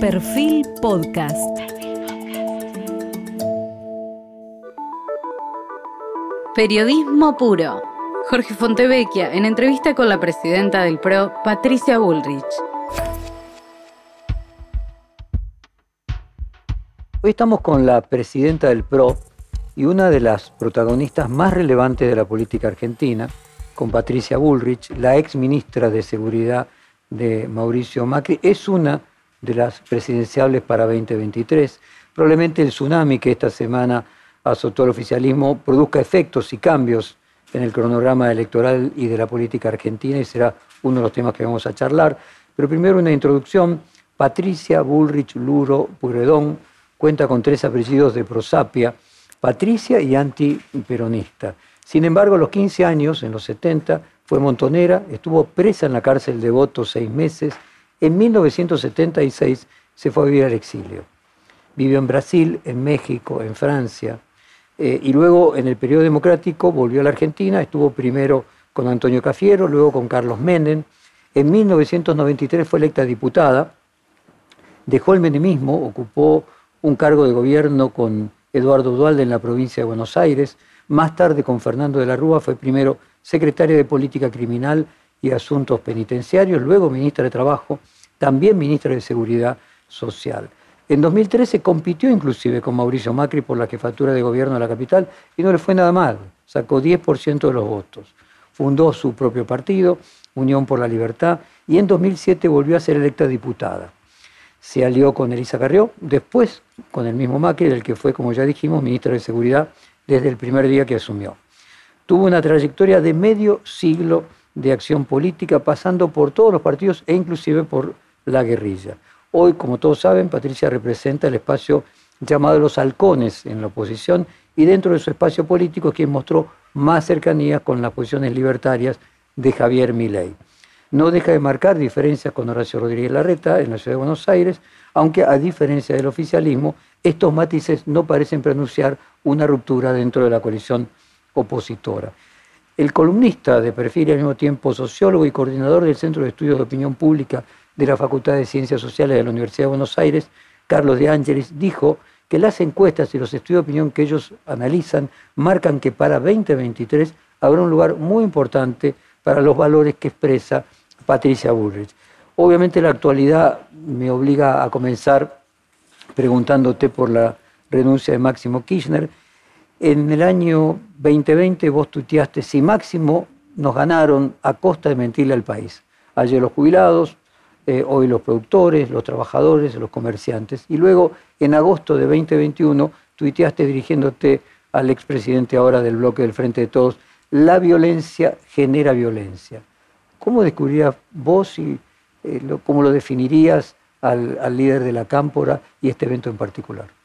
Perfil Podcast. Periodismo puro. Jorge Fontevecchia en entrevista con la presidenta del PRO, Patricia Bullrich. Hoy estamos con la presidenta del PRO y una de las protagonistas más relevantes de la política argentina, con Patricia Bullrich, la ex ministra de Seguridad de Mauricio Macri. Es una de las presidenciables para 2023. Probablemente el tsunami que esta semana azotó al oficialismo produzca efectos y cambios en el cronograma electoral y de la política argentina y será uno de los temas que vamos a charlar. Pero primero una introducción. Patricia Bullrich Luro Puredón cuenta con tres apellidos de prosapia, patricia y antiperonista. Sin embargo, a los 15 años, en los 70, fue montonera, estuvo presa en la cárcel de Voto seis meses en 1976 se fue a vivir al exilio. Vivió en Brasil, en México, en Francia, eh, y luego en el periodo democrático volvió a la Argentina, estuvo primero con Antonio Cafiero, luego con Carlos Menem. En 1993 fue electa diputada, dejó el menemismo, ocupó un cargo de gobierno con Eduardo Dualde en la provincia de Buenos Aires, más tarde con Fernando de la Rúa fue primero secretario de Política Criminal y Asuntos Penitenciarios, luego ministra de Trabajo, también ministra de Seguridad Social. En 2013 compitió inclusive con Mauricio Macri por la jefatura de gobierno de la capital y no le fue nada mal, sacó 10% de los votos. Fundó su propio partido, Unión por la Libertad, y en 2007 volvió a ser electa diputada. Se alió con Elisa Carrió, después con el mismo Macri, del que fue, como ya dijimos, ministro de Seguridad desde el primer día que asumió. Tuvo una trayectoria de medio siglo de acción política, pasando por todos los partidos e inclusive por la guerrilla. Hoy, como todos saben, Patricia representa el espacio llamado los halcones en la oposición y dentro de su espacio político es quien mostró más cercanía con las posiciones libertarias de Javier Milei. No deja de marcar diferencias con Horacio Rodríguez Larreta en la ciudad de Buenos Aires, aunque a diferencia del oficialismo, estos matices no parecen pronunciar una ruptura dentro de la coalición opositora. El columnista de perfil y al mismo tiempo sociólogo y coordinador del Centro de Estudios de Opinión Pública de la Facultad de Ciencias Sociales de la Universidad de Buenos Aires, Carlos de Ángeles, dijo que las encuestas y los estudios de opinión que ellos analizan marcan que para 2023 habrá un lugar muy importante para los valores que expresa Patricia Bullrich. Obviamente la actualidad me obliga a comenzar preguntándote por la renuncia de Máximo Kirchner en el año 2020 vos tuiteaste, si Máximo nos ganaron a costa de mentirle al país. Ayer los jubilados, eh, hoy los productores, los trabajadores, los comerciantes. Y luego, en agosto de 2021, tuiteaste dirigiéndote al expresidente ahora del bloque del Frente de Todos, la violencia genera violencia. ¿Cómo descubrirías vos y eh, cómo lo definirías al líder de la cámpora y este evento en particular?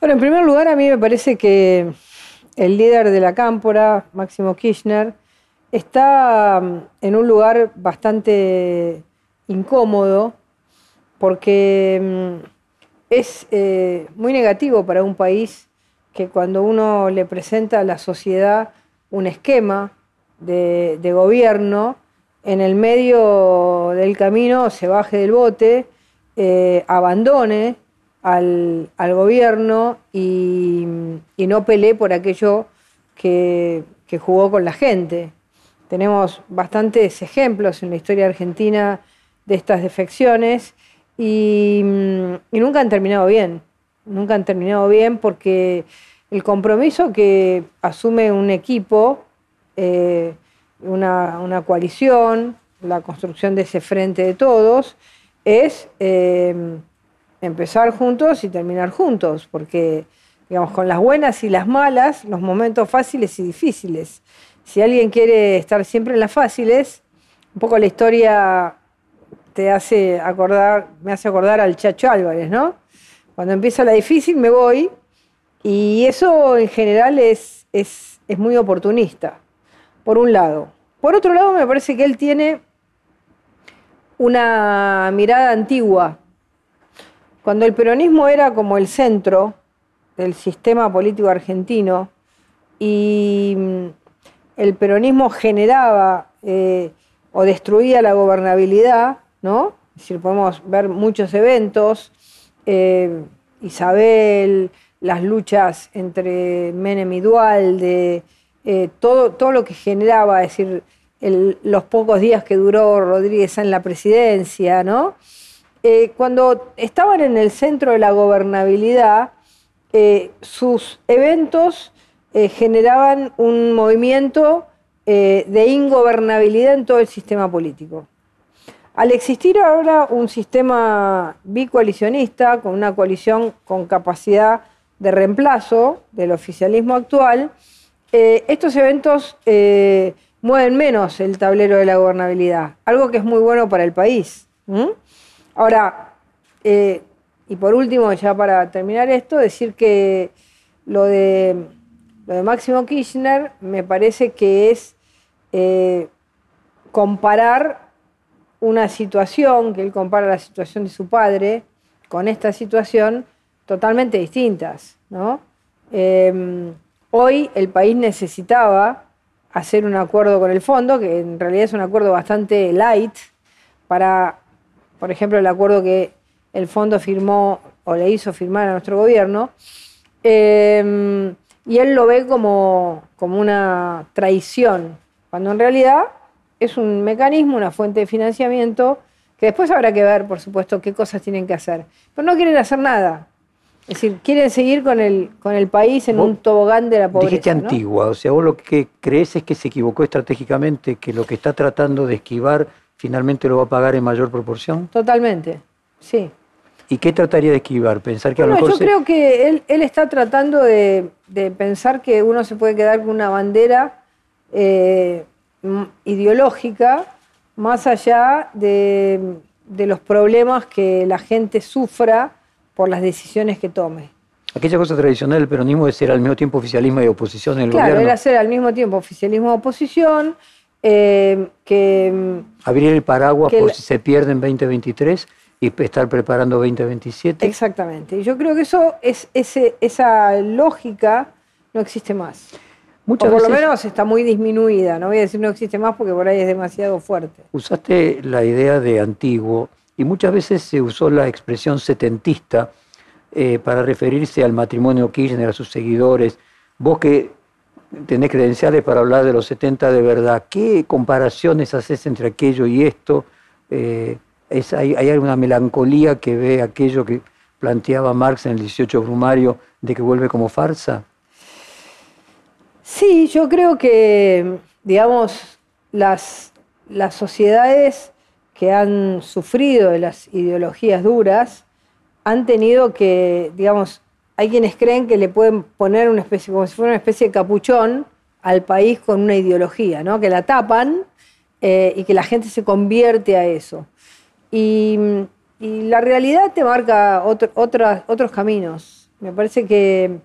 Bueno, en primer lugar, a mí me parece que el líder de la cámpora, Máximo Kirchner, está mm, en un lugar bastante incómodo porque mm, es eh, muy negativo para un país que cuando uno le presenta a la sociedad un esquema de, gobierno, en el medio del camino se baje del bote, eh, abandone al, gobierno y, no peleé por aquello que, jugó con la gente. Tenemos bastantes ejemplos en la historia argentina de estas defecciones y, nunca han terminado bien. Nunca han terminado bien porque el compromiso que asume un equipo, eh, una, coalición, la construcción de ese frente de todos, es eh, empezar juntos y terminar juntos, porque, digamos, con las buenas y las malas, los momentos fáciles y difíciles. Si alguien quiere estar siempre en las fáciles, un poco la historia te hace acordar, me hace acordar al Chacho Álvarez, ¿no? Cuando empieza la difícil me voy y eso en general es, es, es muy oportunista, por un lado. Por otro lado, me parece que él tiene una mirada antigua cuando el peronismo era como el centro del sistema político argentino y mm, el peronismo generaba eh, o destruía la gobernabilidad, ¿no? Es decir, podemos ver muchos eventos, eh, Isabel, las luchas entre Menem y Dualde, eh, todo, todo lo que generaba, es decir, los pocos días que duró Rodríguez en la presidencia, ¿no? Eh, cuando estaban en el centro de la gobernabilidad, sus eventos generaban un movimiento de ingobernabilidad en todo el sistema político. Al existir ahora un sistema bicoalicionista, con una coalición con capacidad de reemplazo del oficialismo actual, eh, estos eventos eh, mueven menos el tablero de la gobernabilidad, algo que es muy bueno para el país. Ahora, eh, y por último, ya para terminar esto, decir que lo de, lo de Máximo Kirchner me parece que es comparar una situación, que él compara la situación de su padre con esta situación, totalmente distintas. ¿no? Em, hoy el país necesitaba hacer un acuerdo con el fondo, que en realidad es un acuerdo bastante light, para, por ejemplo, el acuerdo que el fondo firmó o le hizo firmar a nuestro gobierno, em, y él lo ve como, como una traición, cuando en realidad es un mecanismo, una fuente de financiamiento, que después habrá que ver, por supuesto, qué cosas tienen que hacer. Pero no quieren hacer nada. Es decir, quieren seguir con el, con el país en un tobogán de la pobreza. Dijiste antigua, o sea, vos lo que crees es que se equivocó estratégicamente, que lo que está tratando de esquivar finalmente lo va a pagar en mayor proporción. Totalmente, sí. ¿Y qué trataría de esquivar? Pensar que a lo mejor. Yo creo que él, está tratando de, pensar que uno se puede quedar con una bandera eh, ideológica más allá de, los problemas que la gente sufra por las decisiones que tome. Aquella cosa tradicional del peronismo de ser al mismo tiempo oficialismo y oposición en el claro, gobierno. Claro, era ser al mismo tiempo oficialismo y oposición, eh, que... Abrir el paraguas por si se pierde en 2023 y estar preparando 2027. Exactamente. Y yo creo que eso es ese, esa lógica no existe más o por lo menos está muy disminuida, no voy a decir no existe más porque por ahí es demasiado fuerte. Usaste la idea de antiguo y muchas veces se usó la expresión setentista eh, para referirse al matrimonio Kirchner, a sus seguidores. Vos que tenés credenciales para hablar de los 70 de verdad, ¿qué comparaciones haces entre aquello y esto? Eh, hay, ¿Hay alguna melancolía que ve aquello que planteaba Marx en el 18 Brumario de que vuelve como farsa? Sí, yo creo que, digamos, las, las sociedades que han sufrido de las ideologías duras han tenido que, digamos, hay quienes creen que le pueden poner una especie, como si fuera una especie de capuchón al país con una ideología, ¿no? Que la tapan eh, y que la gente se convierte a eso. Y, la realidad te marca otros caminos. Me parece que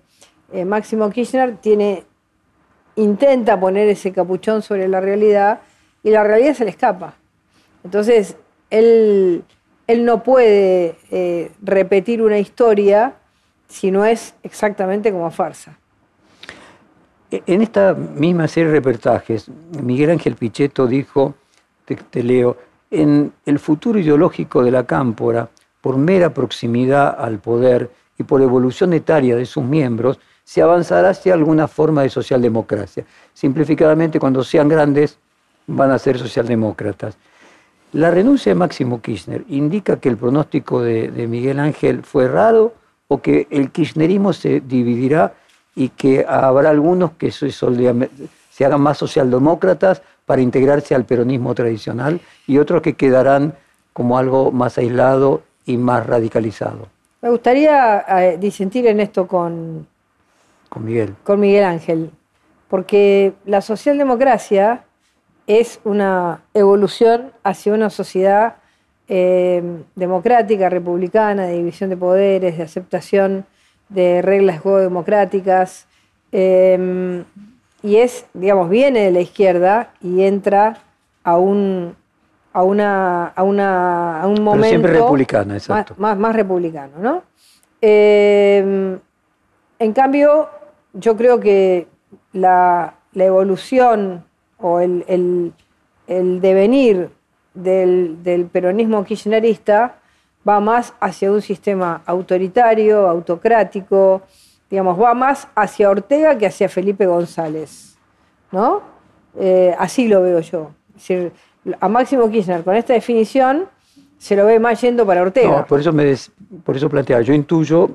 eh, Máximo Kirchner tiene intenta poner ese capuchón sobre la realidad y la realidad se le escapa. Entonces, él, él no puede eh, repetir una historia si no es exactamente como farsa. E, en esta misma serie de reportajes, Miguel Ángel Pichetto dijo, te, leo, en el futuro ideológico de la cámpora, por mera proximidad al poder y por evolución etaria de sus miembros, se avanzará hacia alguna forma de socialdemocracia. Simplificadamente, cuando sean grandes, van a ser socialdemócratas. La renuncia de Máximo Kirchner indica que el pronóstico de, Miguel Ángel fue errado o que el kirchnerismo se dividirá y que habrá algunos que se, se hagan más socialdemócratas para integrarse al peronismo tradicional y otros que quedarán como algo más aislado y más radicalizado. Me gustaría eh, disentir en esto con, con Miguel. Con Miguel Ángel. Porque la socialdemocracia es una evolución hacia una sociedad eh, democrática, republicana, de división de poderes, de aceptación de reglas de juego democráticas. Eh, y es, digamos, viene de la izquierda y entra a un, a una, a una, a un momento. Pero siempre republicana, exacto. Más, más, republicano, ¿no? Eh, en cambio, yo creo que la, evolución o el, devenir del, peronismo kirchnerista va más hacia un sistema autoritario, autocrático, digamos, va más hacia Ortega que hacia Felipe González, ¿no? Eh, así lo veo yo. A Máximo Kirchner con esta definición se lo ve más yendo para Ortega. Por eso, me por eso planteaba, yo intuyo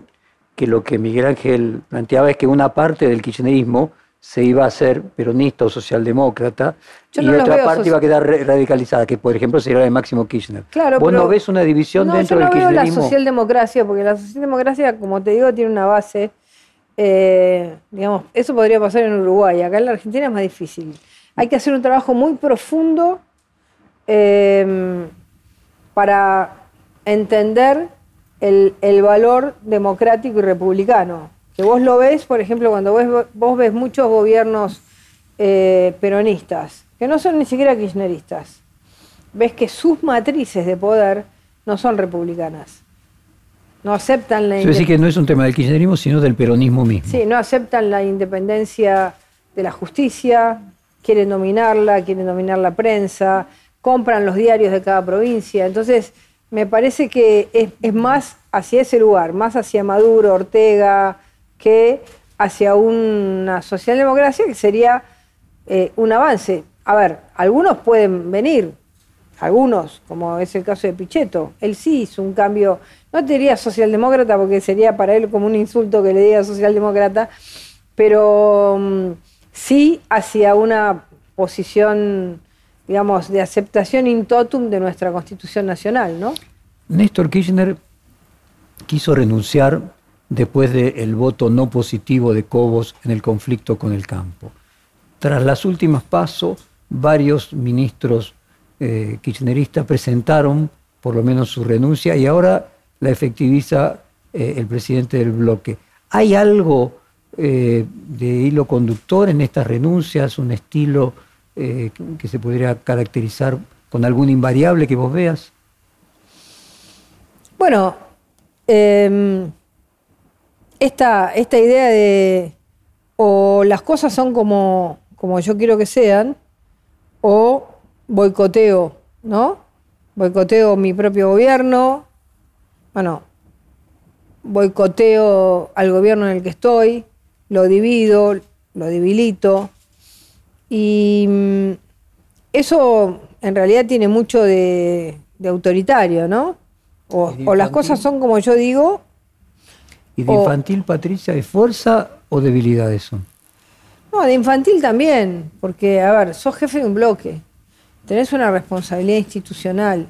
que lo que Miguel Ángel planteaba es que una parte del kirchnerismo se iba a hacer peronista o socialdemócrata Yo y no otra parte iba a quedar radicalizada, que por ejemplo sería la de Máximo Kirchner. Claro, ¿Vos no ves una división no, dentro yo no del veo la kirchnerismo? socialdemocracia, porque la socialdemocracia, como te digo, tiene una base. eh, digamos, eso podría pasar en Uruguay. Acá en la Argentina es más difícil. Hay que hacer un trabajo muy profundo eh, para entender el, el valor democrático y republicano. Que vos lo ves, por ejemplo, cuando vos, vos ves muchos gobiernos eh, peronistas, que no son ni siquiera kirchneristas, ves que sus matrices de poder no son republicanas. No aceptan la decir que no es un tema del kirchnerismo, sino del peronismo mismo. Sí, no aceptan la independencia de la justicia, quieren dominarla, quieren dominar la prensa, compran los diarios de cada provincia. Entonces, me parece que es, es más hacia ese lugar, más hacia Maduro, Ortega, que hacia una socialdemocracia que sería eh, un avance. A ver, algunos pueden venir, algunos, como es el caso de Pichetto. Él sí hizo un cambio, no te diría socialdemócrata porque sería para él como un insulto que le diga socialdemócrata, pero mm, sí hacia una posición, digamos, de aceptación in totum de nuestra Constitución Nacional, ¿no? Néstor Kirchner quiso renunciar después del voto no positivo de Cobos en el conflicto con el campo. Tras las últimas pasos, varios ministros eh, kirchneristas presentaron por lo menos su renuncia y ahora la efectiviza eh, el presidente del bloque. ¿Hay algo eh, de hilo conductor en estas renuncias, un estilo que se podría caracterizar con algún invariable que vos veas? Bueno, eh, esta, esta idea de o las cosas son como, como yo quiero que sean, o boicoteo, ¿no? Boicoteo mi propio gobierno, bueno, boicoteo al gobierno en el que estoy, lo divido, lo debilito, y mm, eso en realidad tiene mucho de, de autoritario, ¿no? O, las cosas son como yo digo, ¿Y de O- infantil, Patricia, de fuerza o debilidad eso? No, de infantil también, porque, a ver, sos jefe de un bloque, tenés una responsabilidad institucional.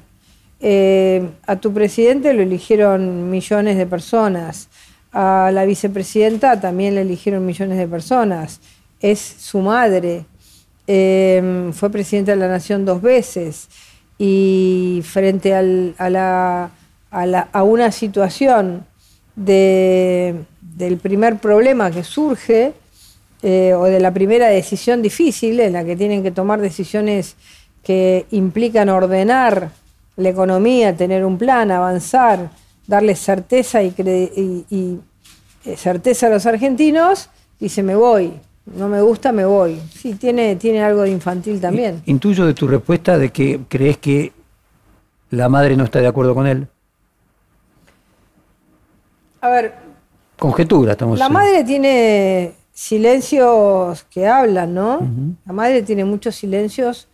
Eh, a tu presidente lo eligieron millones de personas, a la vicepresidenta también le eligieron millones de personas, es su madre, Eh, fue presidenta de la Nación dos veces y frente al- a, la- a la- a una situación de- del primer problema que surge, eh, o de la primera decisión difícil en la que tienen que tomar decisiones que implican ordenar la economía, tener un plan, avanzar, darle certeza y, y- y, eh, certeza a los argentinos, dice me voy, no me gusta, me voy. Sí, tiene, tiene algo de infantil también. Intuyo de tu respuesta de que crees que la madre no está de acuerdo con él. A ver, Conjetura, estamos La madre tiene silencios que hablan, ¿no? La madre tiene muchos silencios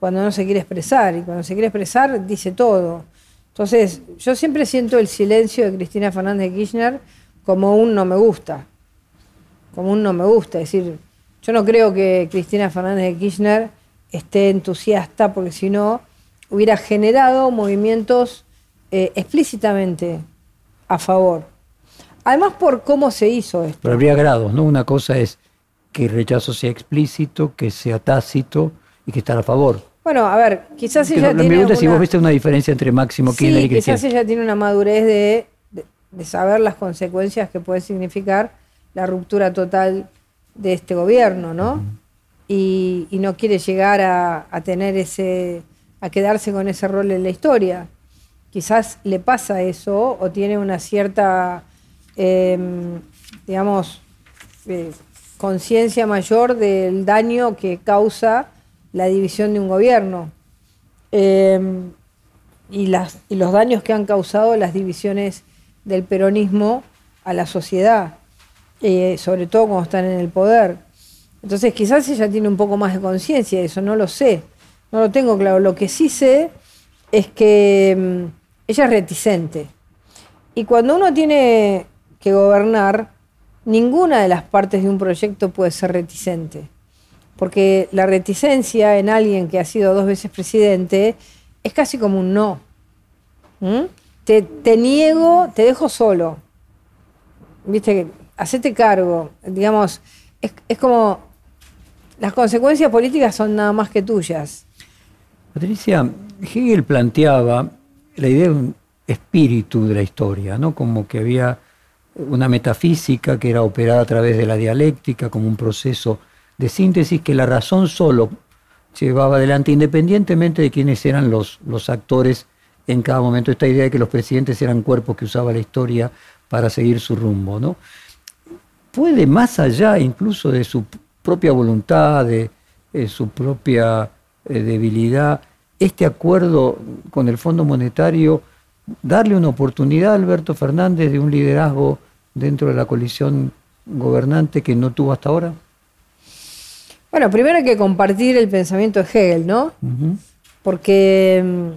cuando no se quiere expresar y cuando se quiere expresar dice todo. Entonces, yo siempre siento el silencio de Cristina Fernández de Kirchner como un no me gusta, como un no me gusta. Es decir, yo no creo que Cristina Fernández de Kirchner esté entusiasta porque si no hubiera generado movimientos eh, explícitamente a favor. Además por cómo se hizo esto. Pero habría grados, ¿no? Una cosa es que el rechazo sea explícito, que sea tácito y que estar a favor. Bueno, a ver, quizás ella no- me tiene pregunta si vos viste una diferencia entre Máximo Kirchner Sí, y Cristina. quizás ella tiene una madurez de, de- de saber las consecuencias que puede significar la ruptura total de este gobierno, ¿no? y, y no quiere llegar a, a tener ese, a quedarse con ese rol en la historia. Quizás le pasa eso o tiene una cierta, eh, digamos, conciencia mayor del daño que causa la división de un gobierno. eh, y, las, y los daños que han causado las divisiones del peronismo a la sociedad, eh, sobre todo cuando están en el poder. Entonces quizás ella tiene un poco más de conciencia de eso, no lo sé, no lo tengo claro. Lo que sí sé es que mm, ella es reticente. Y cuando uno tiene que gobernar, ninguna de las partes de un proyecto puede ser reticente. Porque la reticencia en alguien que ha sido dos veces presidente es casi como un no. ¿Mm? Te, te niego, te dejo solo. Viste, hacete cargo. Digamos, es, es como las consecuencias políticas son nada más que tuyas. Patricia, Hegel planteaba la idea de un espíritu de la historia, ¿no? Como que había una metafísica que era operada a través de la dialéctica, como un proceso de síntesis que la razón solo llevaba adelante, independientemente de quiénes eran los, los actores en cada momento. Esta idea de que los presidentes eran cuerpos que usaba la historia para seguir su rumbo, ¿no? Puede más allá incluso de su propia voluntad, de, de su propia eh, debilidad, este acuerdo con el Fondo Monetario darle una oportunidad a Alberto Fernández de un liderazgo dentro de la coalición gobernante que no tuvo hasta ahora? Bueno, primero hay que compartir el pensamiento de Hegel, ¿no? Porque mm,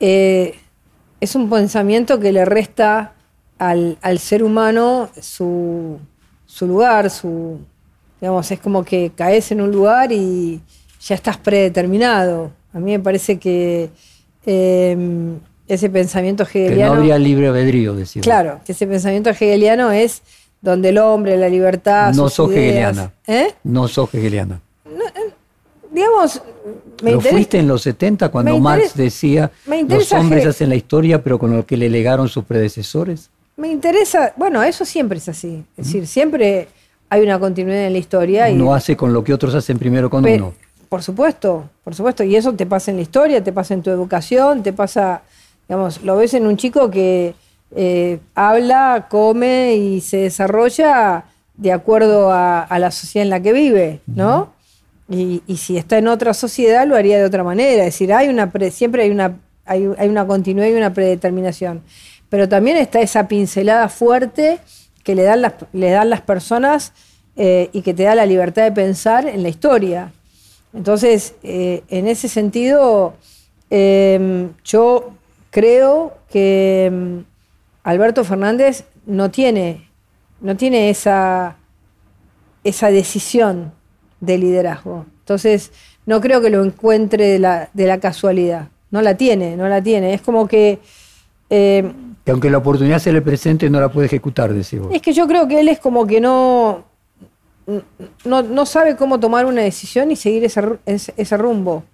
eh, es un pensamiento que le resta al, al ser humano su, su lugar, su, digamos, es como que caes en un lugar y ya estás predeterminado. A mí me parece que eh, ese pensamiento Que no hegeliano... habría libre albedrío, decía. Claro, que ese pensamiento hegeliano es donde el hombre, la libertad, No sus sos ideas- hegeliana. ¿Eh? No sos hegeliana. Digamos, me Lo interesa- fuiste en los 70 cuando Marx decía los hombres Hegel". hacen la historia pero con lo que le legaron sus predecesores. Me interesa, bueno, eso siempre es así. Es decir, siempre hay una continuidad en la historia. y, Uno hace con lo que otros hacen primero con uno. Por supuesto, por supuesto. Y eso te pasa en la historia, te pasa en tu educación, te pasa, digamos, lo ves en un chico que eh, habla, come y se desarrolla de acuerdo a, a la sociedad en la que vive, ¿no? Y, y si está en otra sociedad lo haría de otra manera. Es decir, hay una pre- siempre hay una, hay, hay una continuidad y una predeterminación. Pero también está esa pincelada fuerte que le dan las, le dan las personas eh, y que te da la libertad de pensar en la historia. Entonces, eh, en ese sentido, eh, yo creo que mm, Alberto Fernández no tiene, no tiene esa, esa decisión de liderazgo. Entonces, no creo que lo encuentre de la, de la casualidad. No la tiene, no la tiene. Es como que... eh, Que aunque la oportunidad se le presente, no la puede ejecutar, decís vos. es que yo creo que él es como que no, no, no sabe cómo tomar una decisión y seguir ese, ese rumbo.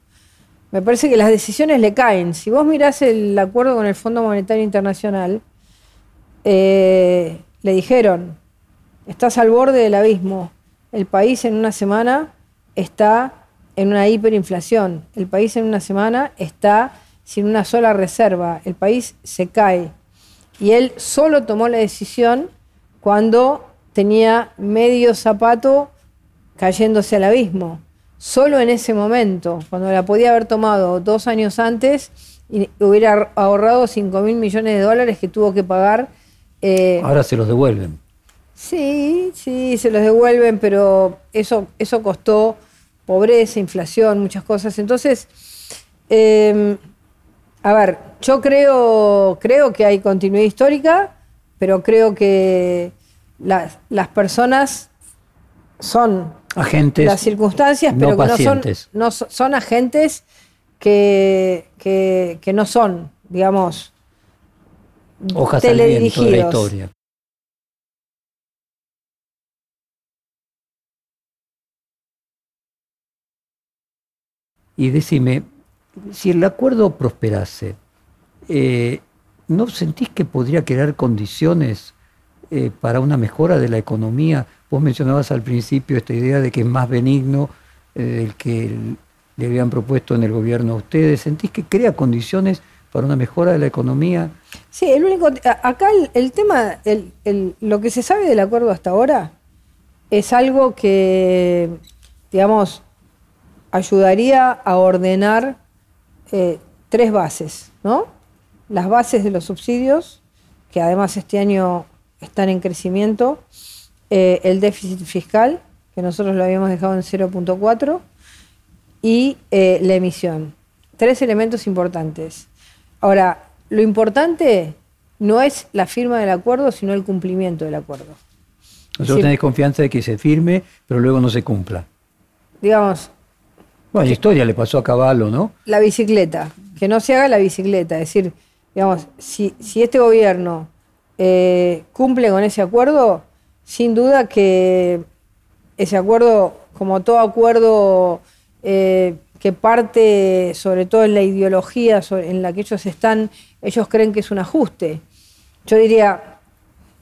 Me parece que las decisiones le caen. Si vos mirás el acuerdo con el Fondo Monetario Internacional, eh, le dijeron, estás al borde del abismo. El país en una semana está en una hiperinflación. El país en una semana está sin una sola reserva. El país se cae. Y él solo tomó la decisión cuando tenía medio zapato cayéndose al abismo. Solo en ese momento, cuando la podía haber tomado dos años antes y hubiera ahorrado 5 mil millones de dólares que tuvo que pagar. eh, Ahora se los devuelven. Sí, sí, se los devuelven, pero eso, eso costó pobreza, inflación, muchas cosas. Entonces, eh, a ver, yo creo, creo que hay continuidad histórica, pero creo que las, las personas son Agentes. las circunstancias, no pero que no son, pacientes. no so- son agentes que, que, que no son, digamos, Hojas al de la historia. Y decime, si el acuerdo prosperase, eh, ¿no sentís que podría crear condiciones eh, para una mejora de la economía? Vos mencionabas al principio esta idea de que es más benigno eh, del que el- le habían propuesto en el gobierno a ustedes. ¿Sentís que crea condiciones para una mejora de la economía? Sí, el único, acá el, el tema, el- el- lo que se sabe del acuerdo hasta ahora es algo que, digamos, ayudaría a ordenar eh, tres bases, ¿no? Las bases de los subsidios, que además este año están en crecimiento, eh, el déficit fiscal, que nosotros lo habíamos dejado en 0.4, y eh, la emisión. Tres elementos importantes. Ahora, lo importante no es la firma del acuerdo, sino el cumplimiento del acuerdo. Nosotros tenés confianza de que se firme, pero luego no se cumpla. Digamos. Bueno, la historia le pasó a Caballo, ¿no? La bicicleta, que no se haga la bicicleta. Es decir, digamos, si, si este gobierno eh, cumple con ese acuerdo, sin duda que ese acuerdo, como todo acuerdo eh, que parte sobre todo en la ideología en la que ellos están, ellos creen que es un ajuste. Yo diría,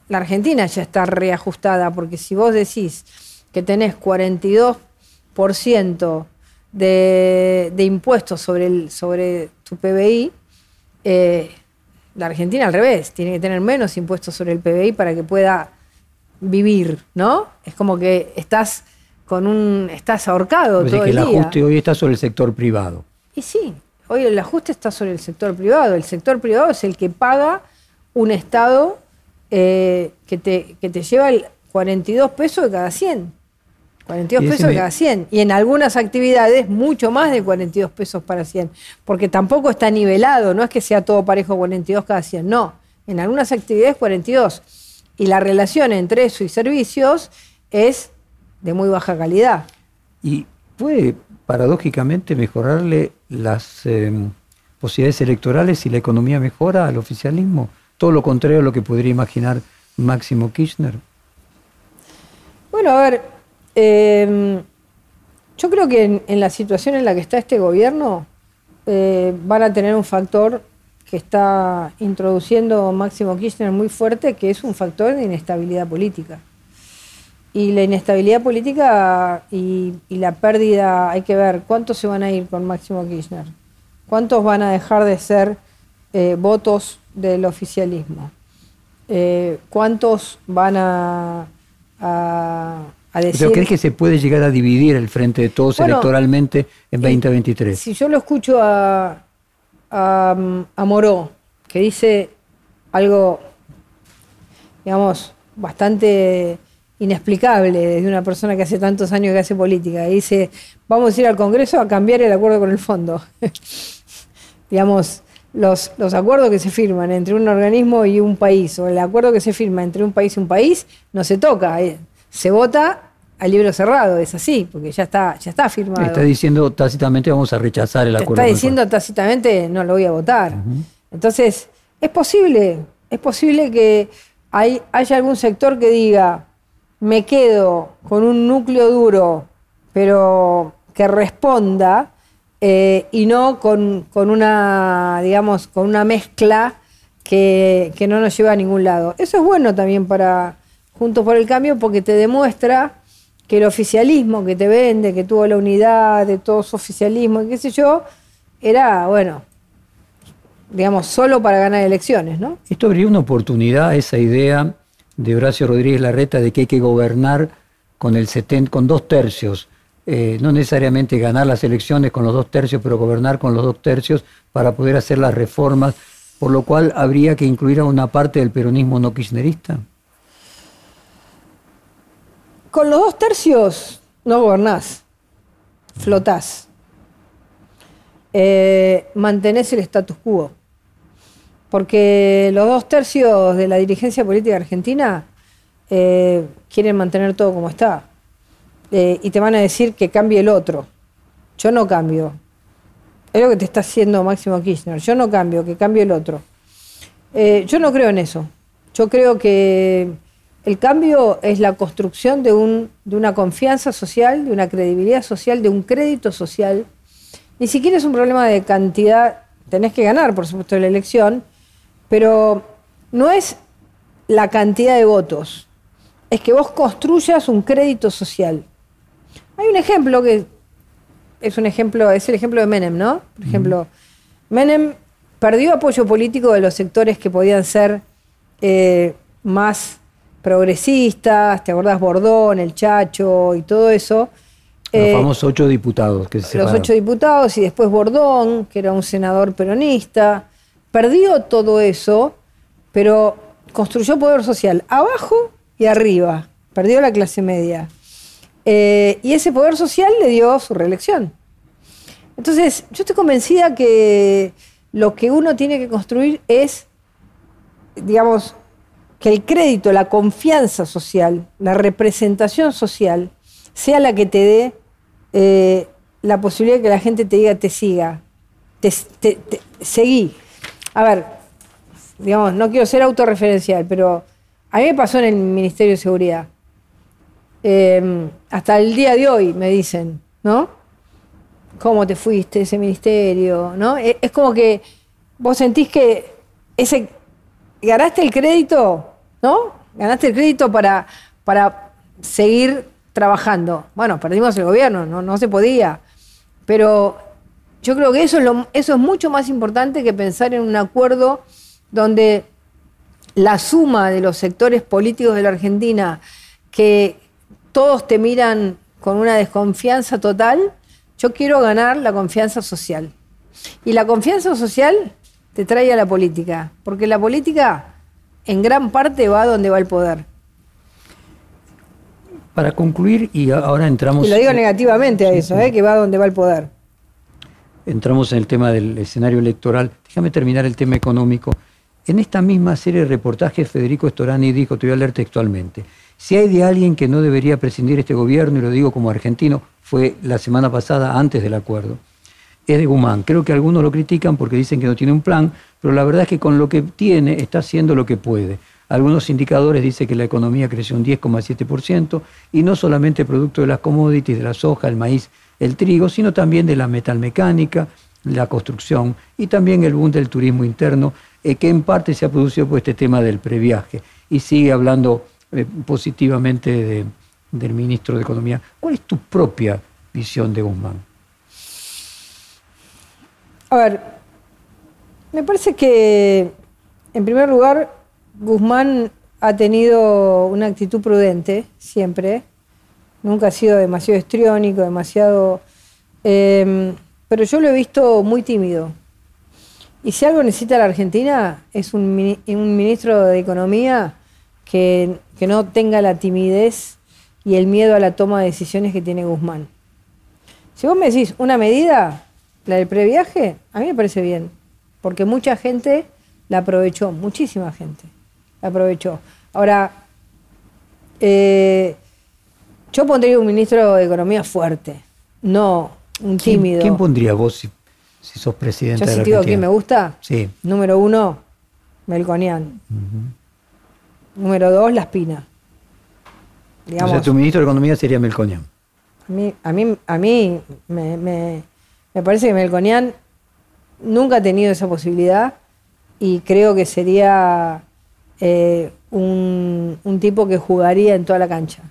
la Argentina ya está reajustada, porque si vos decís que tenés 42% de, de impuestos sobre, el, sobre tu PBI, eh, la Argentina al revés, tiene que tener menos impuestos sobre el PBI para que pueda vivir, ¿no? Es como que estás con un estás ahorcado todo que el, el ajuste hoy está sobre el sector privado. Y sí, hoy el ajuste está sobre el sector privado. El sector privado es el que paga un Estado eh, que, te, que te lleva el 42 pesos de cada 100. 42 pesos cada 100. Y en algunas actividades mucho más de 42 pesos para 100. Porque tampoco está nivelado, no es que sea todo parejo 42 cada 100, no. En algunas actividades 42. Y la relación entre eso y servicios es de muy baja calidad. Y puede paradójicamente mejorarle las eh, posibilidades electorales si la economía mejora al oficialismo. Todo lo contrario a lo que podría imaginar Máximo Kirchner. Bueno, a ver, eh, yo creo que en, la situación en la que está este gobierno eh, van a tener un factor que está introduciendo Máximo Kirchner muy fuerte, que es un factor de inestabilidad política. Y la inestabilidad política y, la pérdida, hay que ver cuántos se van a ir con Máximo Kirchner, cuántos van a dejar de ser eh, votos del oficialismo, eh, cuántos van a, decir... crees que se puede llegar a dividir el frente de todos electoralmente en 2023? Si yo lo escucho a, a, a Moró, que dice algo, digamos, bastante inexplicable desde una persona que hace tantos años que hace política. Y dice, vamos a ir al Congreso a cambiar el acuerdo con el fondo. Digamos, los, los acuerdos que se firman entre un organismo y un país, o el acuerdo que se firma entre un país y un país, no se toca. Eh, se vota al libro cerrado, es así, porque ya está, ya está firmado. Está diciendo tácitamente vamos a rechazar el acuerdo. Está diciendo tácitamente no lo voy a votar. Entonces, es posible, es posible que hay, haya algún sector que diga, me quedo con un núcleo duro, pero que responda, eh, y no con, una, digamos, con una mezcla que, no nos lleva a ningún lado. Eso es bueno también para Juntos por el Cambio porque te demuestra que el oficialismo que te vende, que tuvo la unidad de todos oficialismo y qué sé yo, era, bueno, digamos, solo para ganar elecciones, ¿no? Esto habría una oportunidad, esa idea de Horacio Rodríguez Larreta de que hay que gobernar con, el con dos tercios. Eh, no necesariamente ganar las elecciones con los dos tercios, pero gobernar con los dos tercios para poder hacer las reformas, por lo cual habría que incluir a una parte del peronismo no kirchnerista. Con los dos tercios no gobernás, flotás, eh, mantenés el status quo porque los dos tercios de la dirigencia política argentina eh, quieren mantener todo como está. Eh, y te van a decir que cambie el otro. Yo no cambio. Es lo que te está haciendo Máximo Kirchner. Yo no cambio, que cambie el otro. Eh, yo no creo en eso. Yo creo que el cambio es la construcción de, un, de una confianza social, de una credibilidad social, de un crédito social. Ni siquiera es un problema de cantidad. Tenés que ganar, por supuesto, la elección pero no es la cantidad de votos, es que vos construyas un crédito social. Hay un ejemplo que es un ejemplo, es el ejemplo de Menem, ¿no? Por ejemplo, Menem perdió apoyo político de los sectores que podían ser eh, más progresistas, ¿te acordás? Bordón, el Chacho y todo eso. Los famosos ocho diputados que se Los ocho diputados y después Bordón, que era un senador peronista. Perdió todo eso, pero construyó poder social abajo y arriba. Perdió la clase media. Eh, y ese poder social le dio su reelección. Entonces, yo estoy convencida que lo que uno tiene que construir es, digamos, que el crédito, la confianza social, la representación social, sea la que te dé eh, la posibilidad de que la gente te diga, te siga, te, seguí. A ver, digamos, no quiero ser autorreferencial, pero a mí me pasó en el Ministerio de Seguridad. Em, hasta el día de hoy me dicen, ¿no? ¿Cómo te fuiste ese ministerio? ¿No? E, es como que vos sentís que ese ganaste el crédito, ¿no? Ganaste el crédito para, para seguir trabajando. Bueno, perdimos el gobierno, no, no se podía. Pero yo creo que eso es, eso es mucho más importante que pensar en un acuerdo donde la suma de los sectores políticos de la Argentina, que todos te miran con una desconfianza total, yo quiero ganar la confianza social. Y la confianza social te trae a la política, porque la política en gran parte va donde va el poder. Para concluir, y ahora entramos... Y lo digo negativamente a eso, ¿eh? que va donde va el poder. Entramos en el tema del escenario electoral. Déjame terminar el tema económico. En esta misma serie de reportajes, Federico Storani dijo, te voy a leer textualmente, si hay de alguien que no debería prescindir este gobierno, y lo digo como argentino, fue la semana pasada antes del acuerdo, es de Guzmán. Creo que algunos lo critican porque dicen que no tiene un plan, pero la verdad es que con lo que tiene está haciendo lo que puede. Algunos indicadores dicen que la economía creció un 10,7% y no solamente producto de las commodities, de la soja, el maíz, el trigo, sino también de la metalmecánica, la construcción y también el boom del turismo interno, eh, que en parte se ha producido por este tema del previaje. Y sigue hablando eh, positivamente del ministro de Economía. ¿Cuál es tu propia visión de Guzmán? A ver, me parece que, en primer lugar, Guzmán ha tenido una actitud prudente siempre. Nunca ha sido demasiado histriónico, demasiado... Em, pero yo lo he visto muy tímido. Y si algo necesita la Argentina es un, ministro de Economía que, que, no tenga la timidez y el miedo a la toma de decisiones que tiene Guzmán. Si vos me decís una medida, la del previaje, a mí me parece bien, porque mucha gente la aprovechó, muchísima gente la aprovechó. Ahora, eh, yo pondría un ministro de Economía fuerte, no un tímido. ¿Quién, pondría vos si, sos presidente yo de la Argentina? quién me gusta? Sí. Número uno, Melconian. Número dos, La Espina. o sea, tu ministro de Economía sería Melconian. A mí, a mí, a mí me me parece que Melconian nunca ha tenido esa posibilidad y creo que sería eh, un, tipo que jugaría en toda la cancha.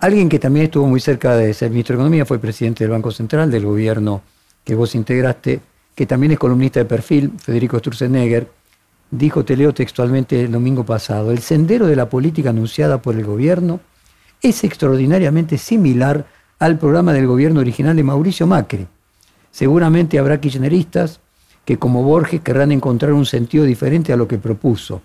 Alguien que también estuvo muy cerca de ser ministro de Economía fue presidente del Banco Central, del gobierno que vos integraste, que también es columnista de perfil, Federico Sturzenegger, dijo, te leo textualmente el domingo pasado, el sendero de la política anunciada por el gobierno es extraordinariamente similar al programa del gobierno original de Mauricio Macri. Seguramente habrá kirchneristas que como Borges querrán encontrar un sentido diferente a lo que propuso,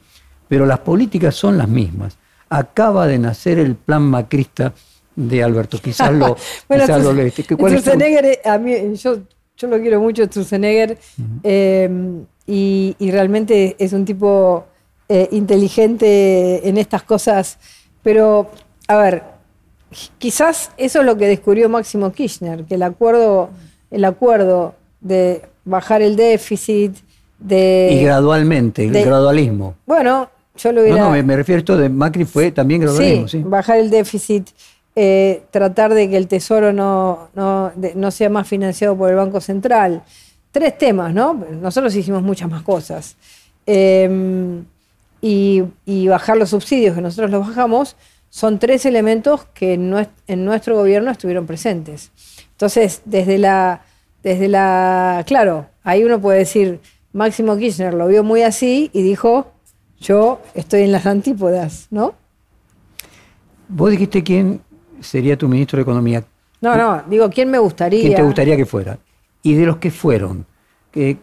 pero las políticas son las mismas. Acaba de nacer el plan macrista de Alberto. Quizás lo, bueno, quizás lo eh, a mí, yo, yo lo quiero mucho, Sturzenegger, eh, y, realmente es un tipo eh, inteligente en estas cosas, pero, a ver, quizás eso es lo que descubrió Máximo Kirchner, que el acuerdo, el acuerdo de bajar el déficit, de... Y gradualmente, el gradualismo. Bueno, yo lo hubiera... No, no, me, refiero a esto de Macri fue también gradualismo, sí. bajar el déficit, eh, tratar de que el Tesoro no, no, sea más financiado por el Banco Central. Tres temas, ¿no? Nosotros hicimos muchas más cosas. Em, y, y bajar los subsidios, que nosotros los bajamos, son tres elementos que en nuestro gobierno estuvieron presentes. Entonces, desde la, desde la, claro, ahí uno puede decir, Máximo Kirchner lo vio muy así y dijo, yo estoy en las antípodas, ¿no? Vos dijiste quién sería tu ministro de Economía. No, no, digo, ¿quién me gustaría? ¿Quién te gustaría que fuera? Y de los que fueron,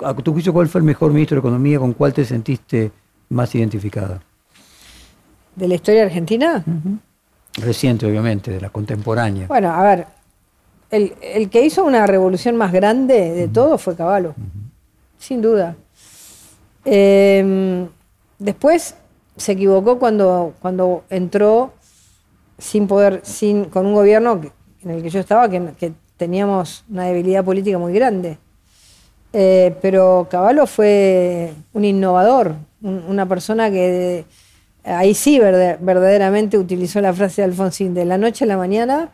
a tu juicio, ¿cuál fue el mejor ministro de Economía? ¿Con cuál te sentiste más identificada? ¿De la historia argentina? Reciente, obviamente, de la contemporánea. Bueno, a ver, el, el que hizo una revolución más grande de todo fue Caballo, sin duda. Eh, después se equivocó cuando, cuando entró sin poder, sin, con un gobierno en el que yo estaba, que, que teníamos una debilidad política muy grande. Eh, pero Caballo fue un innovador, un- una persona que ahí sí verdaderamente utilizó la frase de Alfonsín, de la noche a la mañana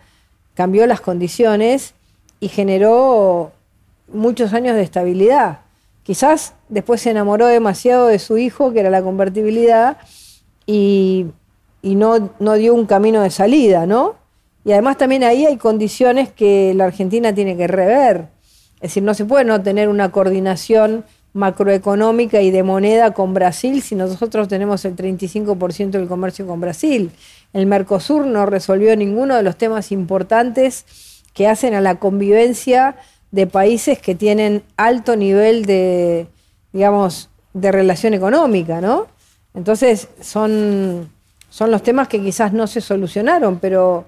cambió las condiciones y generó muchos años de estabilidad. Quizás después se enamoró demasiado de su hijo, que era la convertibilidad, y, y no, no dio un camino de salida, ¿no? Y además también ahí hay condiciones que la Argentina tiene que rever. Es decir, no se puede no tener una coordinación macroeconómica y de moneda con Brasil si nosotros tenemos el 35% del comercio con Brasil. El Mercosur no resolvió ninguno de los temas importantes que hacen a la convivencia de países que tienen alto nivel de, digamos, de relación económica, ¿no? Entonces son, son los temas que quizás no se solucionaron, pero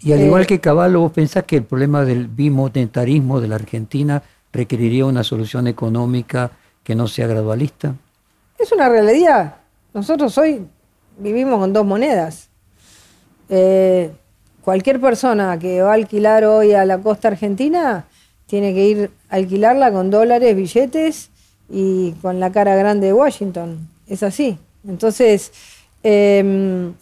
Y al Eh, igual que Caballo, ¿vos pensás que el problema del bimonetarismo de la Argentina requeriría una solución económica que no sea gradualista? Es una realidad. Nosotros hoy vivimos con dos monedas. Eh, cualquier persona que va a alquilar hoy a la costa argentina tiene que ir a alquilarla con dólares, billetes y con la cara grande de Washington. Es así. Entonces, eh,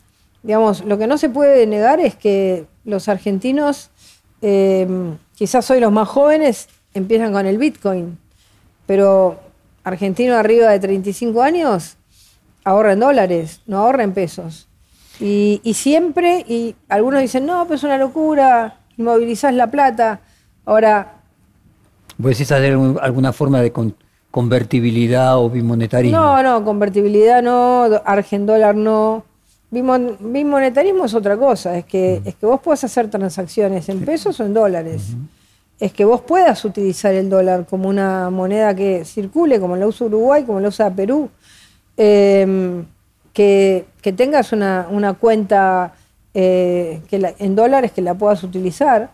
digamos, lo que no se puede negar es que los argentinos, eh, quizás hoy los más jóvenes, empiezan con el Bitcoin, pero argentino arriba de 35 años ahorra en dólares, no ahorra en pesos. Y, y siempre, y algunos dicen, no, pues es una locura, inmovilizás la plata. Ahora, ¿Vos decís hacer alguna forma de con- convertibilidad o bimonetarismo? no, no, convertibilidad no, do- argen dólar no. Bimon- Bimonetarismo es otra cosa, es que, es que vos puedas hacer transacciones en pesos o en dólares. Es que vos puedas utilizar el dólar como una moneda que circule, como la usa Uruguay, como la usa Perú. Eh, que, que tengas una, una cuenta eh, que en dólares que la puedas utilizar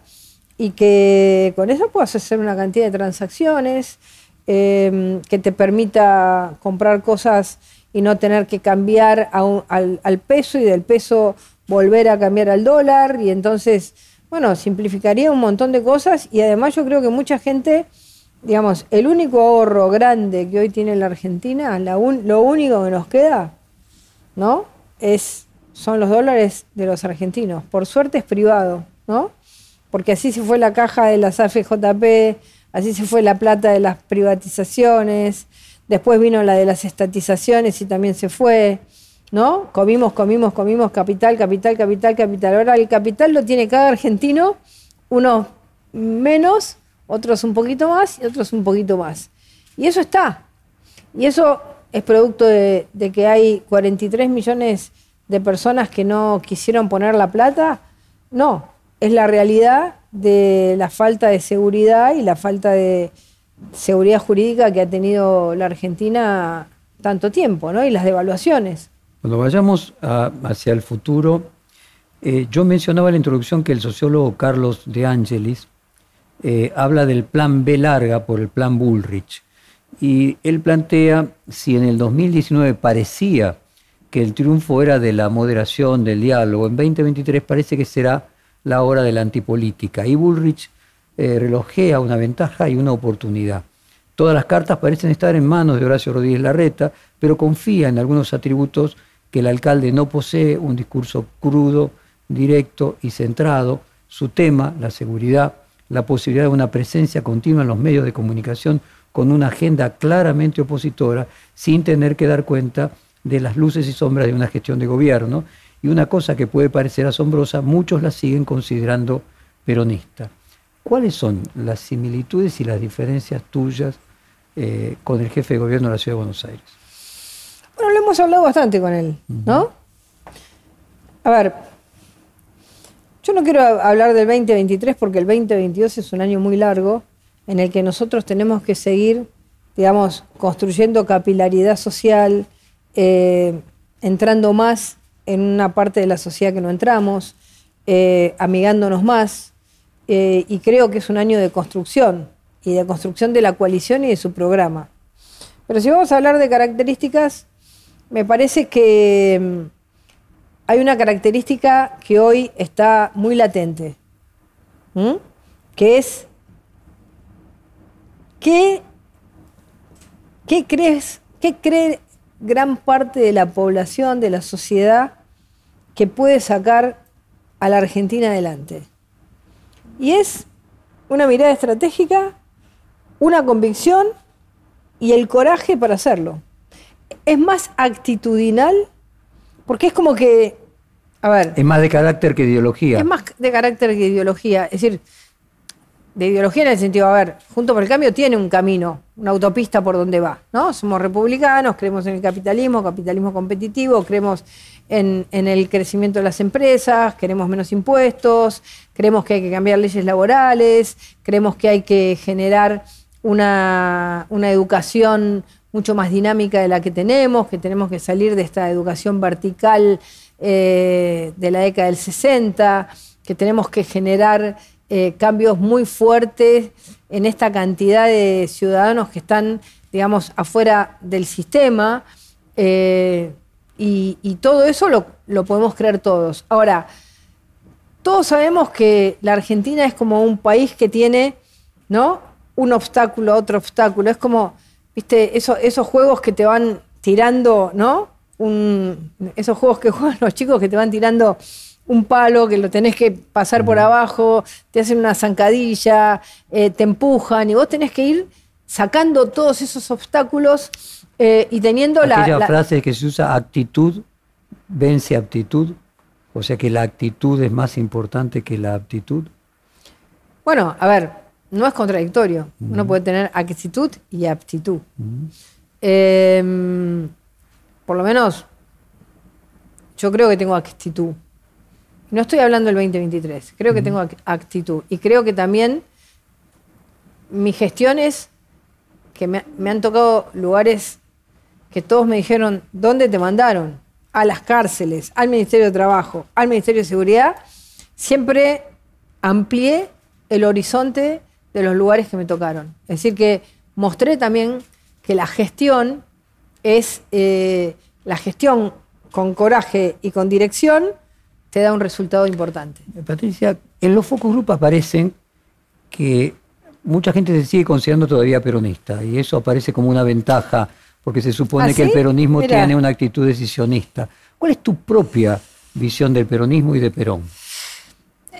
y que con eso puedas hacer una cantidad de transacciones eh, que te permita comprar cosas y no tener que cambiar a un- al peso y del peso volver a cambiar al dólar y entonces, bueno, simplificaría un montón de cosas y además yo creo que mucha gente, digamos, el único ahorro grande que hoy tiene la Argentina, la un- lo único que nos queda, ¿no? Es, son los dólares de los argentinos. Por suerte es privado, ¿no? Porque así se fue la caja de las AFJP, así se fue la plata de las privatizaciones, después vino la de las estatizaciones y también se fue, ¿no? Comimos, comimos, comimos capital, capital, capital, capital. Ahora el capital lo tiene cada argentino, unos menos, otros un poquito más y otros un poquito más. Y eso está. Y eso es producto de, que hay 43 millones de personas que no quisieron poner la plata. No, es la realidad de la falta de seguridad y la falta de seguridad jurídica que ha tenido la Argentina tanto tiempo, ¿no? Y las devaluaciones. Cuando vayamos a- hacia el futuro, eh, yo mencionaba en la introducción que el sociólogo Carlos De Angelis eh, habla del plan B larga por el plan Bullrich. Y él plantea, si en el 2019 parecía que el triunfo era de la moderación, del diálogo, en 2023 parece que será la hora de la antipolítica. Y Bullrich eh, relojea una ventaja y una oportunidad. Todas las cartas parecen estar en manos de Horacio Rodríguez Larreta, pero confía en algunos atributos que el alcalde no posee, un discurso crudo, directo y centrado, su tema, la seguridad, la posibilidad de una presencia continua en los medios de comunicación con una agenda claramente opositora, sin tener que dar cuenta de las luces y sombras de una gestión de gobierno. Y una cosa que puede parecer asombrosa, muchos la siguen considerando peronista. ¿Cuáles son las similitudes y las diferencias tuyas eh, con el jefe de gobierno de la Ciudad de Buenos Aires? Bueno, lo hemos hablado bastante con él, ¿no? A ver, Yo no quiero hablar del 2023 porque el 2022 es un año muy largo en el que nosotros tenemos que seguir, digamos, construyendo capilaridad social, eh, entrando más en una parte de la sociedad que no entramos, eh, amigándonos más, eh, y creo que es un año de construcción, y de construcción de la coalición y de su programa. Pero si vamos a hablar de características, me parece que mm, hay una característica que hoy está muy latente, que es ¿qué, crees, qué cree gran parte de la población, de la sociedad, que puede sacar a la Argentina adelante? Y es una mirada estratégica, una convicción y el coraje para hacerlo. Es más actitudinal, porque es como que, a ver... Es más de carácter que ideología. Es más de carácter que ideología. Es decir, de ideología en el sentido, a ver, Junto por el Cambio tiene un camino, una autopista por donde va, ¿no? Somos republicanos, creemos en el capitalismo, capitalismo competitivo, creemos en, el crecimiento de las empresas, queremos menos impuestos, creemos que hay que cambiar leyes laborales, creemos que hay que generar una, educación mucho más dinámica de la que tenemos, que tenemos que salir de esta educación vertical eh, de la década del 60, que tenemos que generar eh, cambios muy fuertes en esta cantidad de ciudadanos que están, digamos, afuera del sistema. Eh, y, todo eso lo, lo, podemos creer todos. Ahora, todos sabemos que la Argentina es como un país que tiene, ¿no? Un obstáculo, otro obstáculo. Es como, viste, esos juegos que te van tirando, ¿no? esos juegos que juegan los chicos que te van tirando un palo que lo tenés que pasar por abajo, te hacen una zancadilla, eh, te empujan y vos tenés que ir sacando todos esos obstáculos eh, y teniendo la... Aquella frase que se usa, actitud vence aptitud, o sea que la actitud es más importante que la aptitud. Bueno, a ver, no es contradictorio. Uno puede tener actitud y aptitud. Em, por lo menos, yo creo que tengo actitud. No estoy hablando del 2023, creo que tengo actitud. Y creo que también mis gestiones, que me, han tocado lugares que todos me dijeron, ¿dónde te mandaron? A las cárceles, al Ministerio de Trabajo, al Ministerio de Seguridad, siempre amplié el horizonte de los lugares que me tocaron. Es decir, que mostré también que la gestión es eh, la gestión con coraje y con dirección te da un resultado importante. Eh, Patricia, en los focus group aparecen que mucha gente se sigue considerando todavía peronista y eso aparece como una ventaja porque se supone ¿Ah, que el peronismo tiene una actitud decisionista. ¿Cuál es tu propia visión del peronismo y de Perón?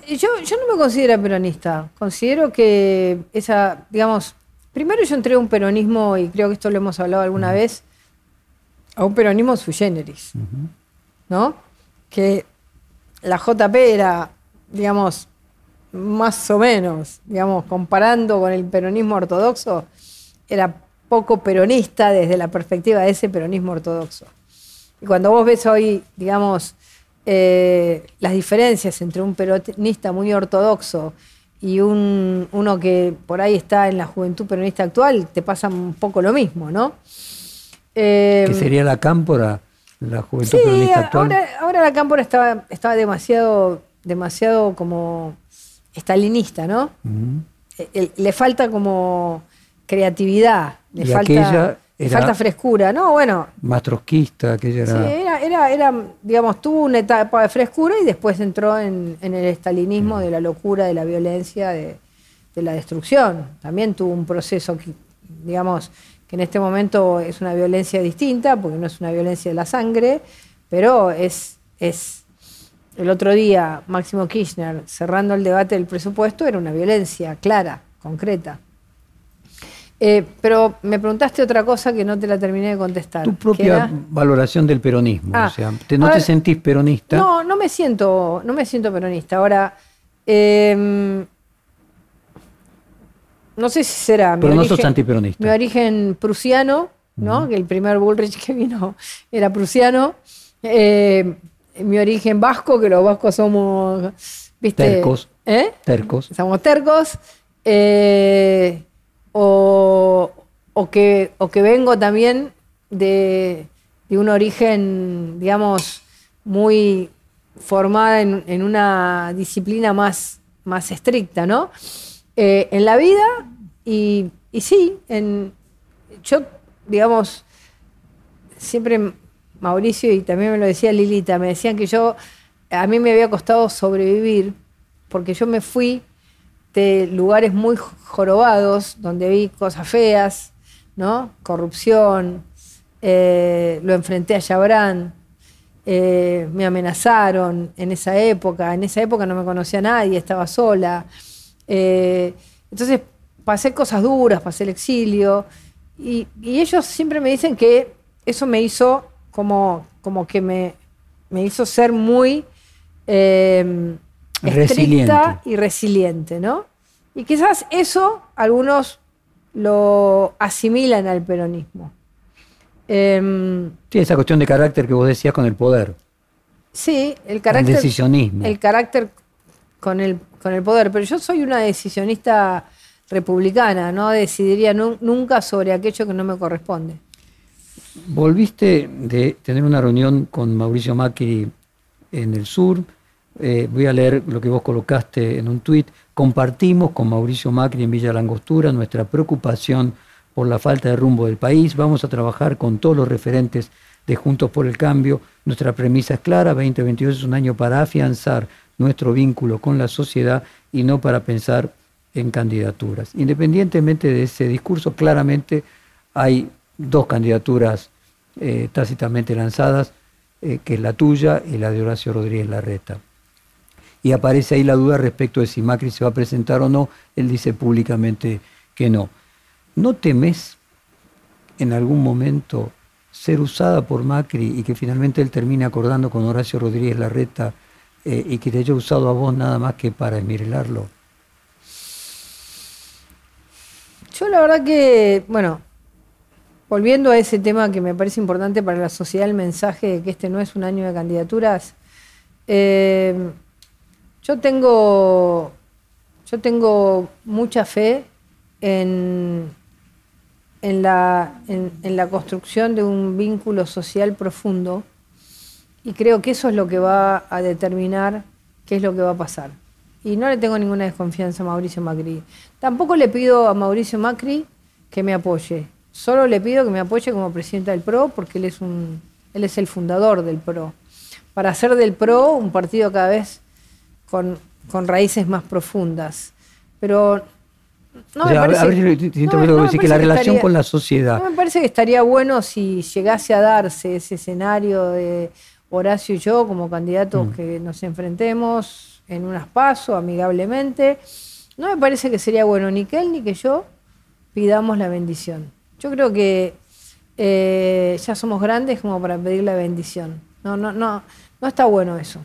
Eh, yo, yo no me considero peronista. Considero que esa, digamos, primero yo entré a un peronismo, y creo que esto lo hemos hablado alguna vez, a un peronismo sui generis, ¿no? Que la JP era, digamos, más o menos, digamos, comparando con el peronismo ortodoxo, era poco peronista desde la perspectiva de ese peronismo ortodoxo. Y cuando vos ves hoy, digamos, eh, las diferencias entre un peronista muy ortodoxo y un, uno que por ahí está en la juventud peronista actual, te pasa un poco lo mismo, ¿no? ¿Qué sería la cámpora? la juventud sí, Ahora, ahora la Cámpora estaba, estaba demasiado, demasiado como estalinista, ¿no? Eh, le falta como creatividad, le falta, falta frescura, ¿no? Bueno. Más trotskista, aquella era. Sí, era, era, digamos, tuvo una etapa de frescura y después entró en, el estalinismo de la locura, de la violencia, de, de la destrucción. También tuvo un proceso, digamos, que en este momento es una violencia distinta, porque no es una violencia de la sangre, pero es, es el otro día Máximo Kirchner cerrando el debate del presupuesto era una violencia clara, concreta. Eh, pero me preguntaste otra cosa que no te la terminé de contestar. Tu propia valoración del peronismo. Ah, o sea, ¿no te sentís peronista? No, no me siento, no me siento peronista. Ahora, eh, no sé si será. Pero no sos antiperonista. Mi origen prusiano, ¿no? Que el primer Bullrich que vino era prusiano. Eh, mi origen vasco, que los vascos somos ¿viste? Tercos. ¿Eh? Tercos. Somos tercos. eh, o, o que, o que vengo también de, de un origen, digamos, muy formada en, en una disciplina más, más estricta, ¿no? Eh, en la vida, y, y sí, en, yo, digamos, siempre Mauricio y también me lo decía Lilita, me decían que yo, a mí me había costado sobrevivir porque yo me fui de lugares muy jorobados, donde vi cosas feas, ¿no? Corrupción, eh, lo enfrenté a Chabrán, eh, me amenazaron en esa época, en esa época no me conocía nadie, estaba sola. Eh, entonces pasé cosas duras, pasé el exilio, y, ellos siempre me dicen que eso me hizo como, como que me, me hizo ser muy Resiliente. estricta y resiliente, ¿no? Y quizás eso algunos lo asimilan al peronismo. Em, Sí, esa cuestión de carácter que vos decías con el poder. sí, el El carácter, decisionismo. el carácter con el, con el poder, pero yo soy una decisionista republicana, no decidiría nu- nunca sobre aquello que no me corresponde. Volviste de tener una reunión con Mauricio Macri en el sur. Eh, voy a leer lo que vos colocaste en un tuit. Compartimos con Mauricio Macri en Villa Langostura nuestra preocupación por la falta de rumbo del país. Vamos a trabajar con todos los referentes de Juntos por el Cambio. Nuestra premisa es clara, 2022 es un año para afianzar nuestro vínculo con la sociedad y no para pensar en candidaturas. Independientemente de ese discurso, claramente hay dos candidaturas eh, tácitamente lanzadas, eh, que es la tuya y la de Horacio Rodríguez Larreta. Y aparece ahí la duda respecto de si Macri se va a presentar o no. Él dice públicamente que no. ¿No temes en algún momento ser usada por Macri y que finalmente él termine acordando con Horacio Rodríguez Larreta eh, y que te haya usado a vos nada más que para esmirelarlo? Yo la verdad que, bueno, volviendo a ese tema que me parece importante para la sociedad, el mensaje de que este no es un año de candidaturas, eh, yo tengo, yo tengo mucha fe en, en, la, en, la construcción de un vínculo social profundo y creo que eso es lo que va a determinar qué es lo que va a pasar. Y no le tengo ninguna desconfianza a Mauricio Macri. Tampoco le pido a Mauricio Macri que me apoye. Solo le pido que me apoye como presidenta del PRO porque él es, un, él es el fundador del PRO. Para hacer del PRO un partido cada vez con, con raíces más profundas. Pero no O me sea, parece- a ver si te- te no, interpreto, no me decir que la relación estaría- con la sociedad. no me parece que estaría bueno si llegase a darse ese escenario de Horacio y yo como candidatos Mm. que nos enfrentemos en unas pasos amigablemente. No me parece que sería bueno ni que él ni que yo pidamos la bendición. Yo creo que eh, ya somos grandes como para pedir la bendición. No, no, no, no está bueno eso.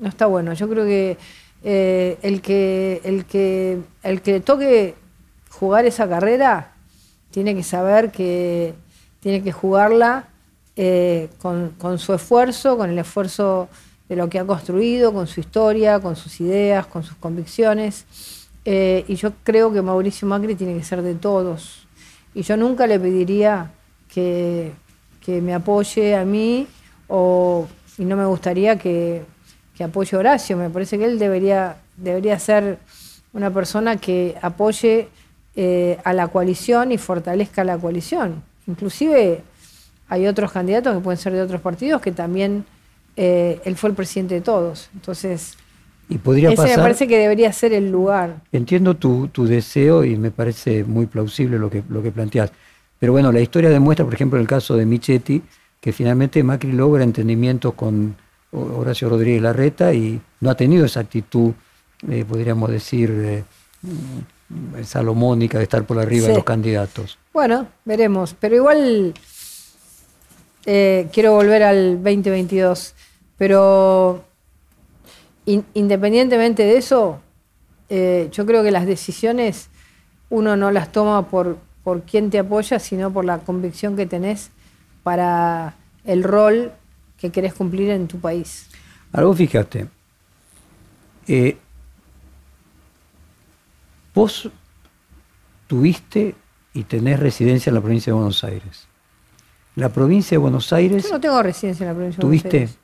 No está bueno. Yo creo que eh, el que el que el que toque jugar esa carrera tiene que saber que tiene que jugarla eh, con, con su esfuerzo, con el esfuerzo de lo que ha construido, con su historia, con sus ideas, con sus convicciones. Eh, y yo creo que Mauricio Macri tiene que ser de todos. Y yo nunca le pediría que, que me apoye a mí o, y no me gustaría que, que apoye a Horacio. Me parece que él debería, debería ser una persona que apoye eh, a la coalición y fortalezca la coalición. Inclusive hay otros candidatos que pueden ser de otros partidos que también eh, él fue el presidente de todos. Entonces, Y podría ese me pasar, parece que debería ser el lugar. entiendo tu, tu deseo y me parece muy plausible lo que, lo que planteas. Pero bueno, la historia demuestra, por ejemplo, en el caso de Michetti, que finalmente Macri logra entendimientos con Horacio Rodríguez Larreta y no ha tenido esa actitud, eh, podríamos decir, eh, mm, salomónica de estar por arriba de los candidatos. Bueno, veremos. Pero igual eh, quiero volver al 2022. Pero in- independientemente de eso, yo creo que las decisiones uno no las toma por, por quién te apoya, sino por la convicción que tenés para el rol que querés cumplir en tu país. Algo fíjate, eh, vos tuviste y tenés residencia en la provincia de Buenos Aires. La provincia de Buenos Aires... Yo no tengo residencia en la provincia de ¿Tuviste? Buenos Aires.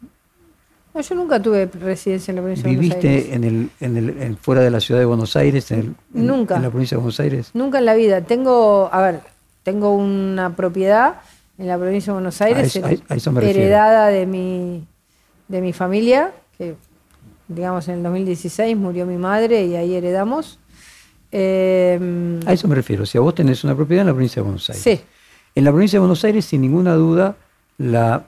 No, yo nunca tuve residencia en la provincia de Buenos Aires. ¿Viviste en el, en el, en- fuera de la ciudad de Buenos Aires? En el- en- Nunca. ¿En la provincia de Buenos Aires? Nunca en la vida. Tengo, a ver, tengo una propiedad en la provincia de Buenos Aires, A eso- a- a eso me refiero. heredada de mi, de mi familia, que digamos en el 2016 murió mi madre y ahí heredamos. Eh, A eso me refiero. Si a vos tenés una propiedad en la provincia de Buenos Aires. sí, En la provincia de Buenos Aires, sin ninguna duda, la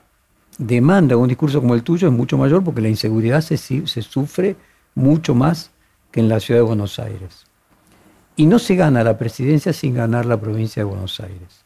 demanda de un discurso como el tuyo es mucho mayor porque la inseguridad se, se sufre mucho más que en la ciudad de Buenos Aires. Y no se gana la presidencia sin ganar la provincia de Buenos Aires.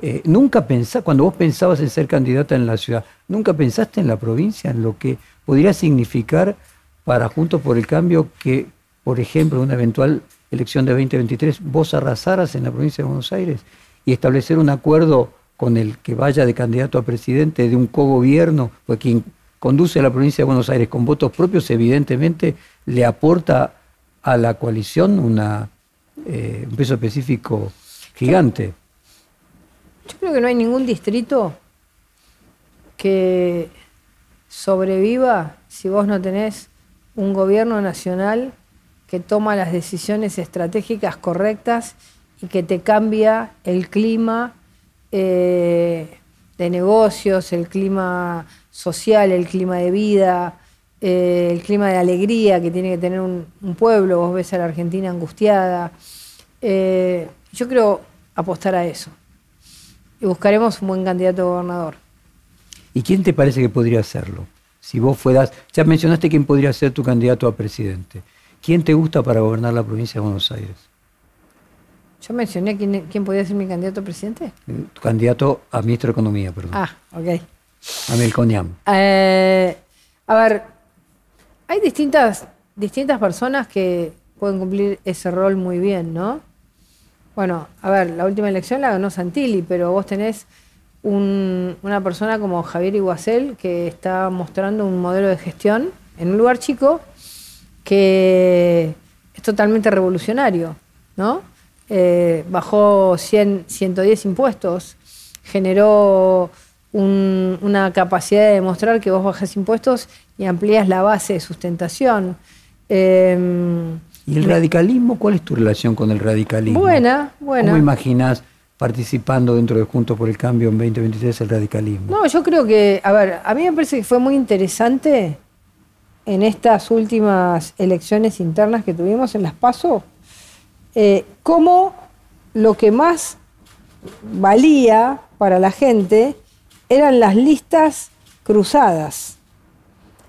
Eh, nunca pensá, cuando vos pensabas en ser candidata en la ciudad, nunca pensaste en la provincia, en lo que podría significar para Juntos por el Cambio que, por ejemplo, una eventual elección de 2023, vos arrasaras en la provincia de Buenos Aires y establecer un acuerdo con el que vaya de candidato a presidente de un cogobierno, pues quien conduce a la provincia de Buenos Aires con votos propios, evidentemente le aporta a la coalición eh, un peso específico gigante. Yo creo que no hay ningún distrito que sobreviva si vos no tenés un gobierno nacional que toma las decisiones estratégicas correctas y que te cambia el clima eh, de negocios, el clima social, el clima de vida, eh, el clima de alegría que tiene que tener un, pueblo. Vos ves a la Argentina angustiada. Eh, yo creo apostar a eso. Y buscaremos un buen candidato a gobernador. ¿Y quién te parece que podría hacerlo? Si vos fueras, ya mencionaste quién podría ser tu candidato a presidente. ¿Quién te gusta para gobernar la provincia de Buenos Aires? Yo mencioné quién, quién podía ser mi candidato a presidente. Tu candidato a ministro de Economía, perdón. Ah, ok. A Melconian. Eh, a ver, hay distintas, distintas personas que pueden cumplir ese rol muy bien, ¿no? Bueno, a ver, la última elección la ganó Santilli, pero vos tenés un- una persona como Javier Iguacel que está mostrando un modelo de gestión en un lugar chico que es totalmente revolucionario, ¿no? Eh, bajó 100, 110 impuestos, generó un- una capacidad de demostrar que vos bajas impuestos y amplías la base de sustentación. Eh, ¿Y el radicalismo? ¿Cuál es tu relación con el radicalismo? Buena, buena. ¿Cómo imaginas participando dentro de Juntos por el Cambio en 2023 el radicalismo? No, yo creo que, a ver, a mí me parece que fue muy interesante en estas últimas elecciones internas que tuvimos en las PASO, eh, cómo lo que más valía para la gente eran las listas cruzadas.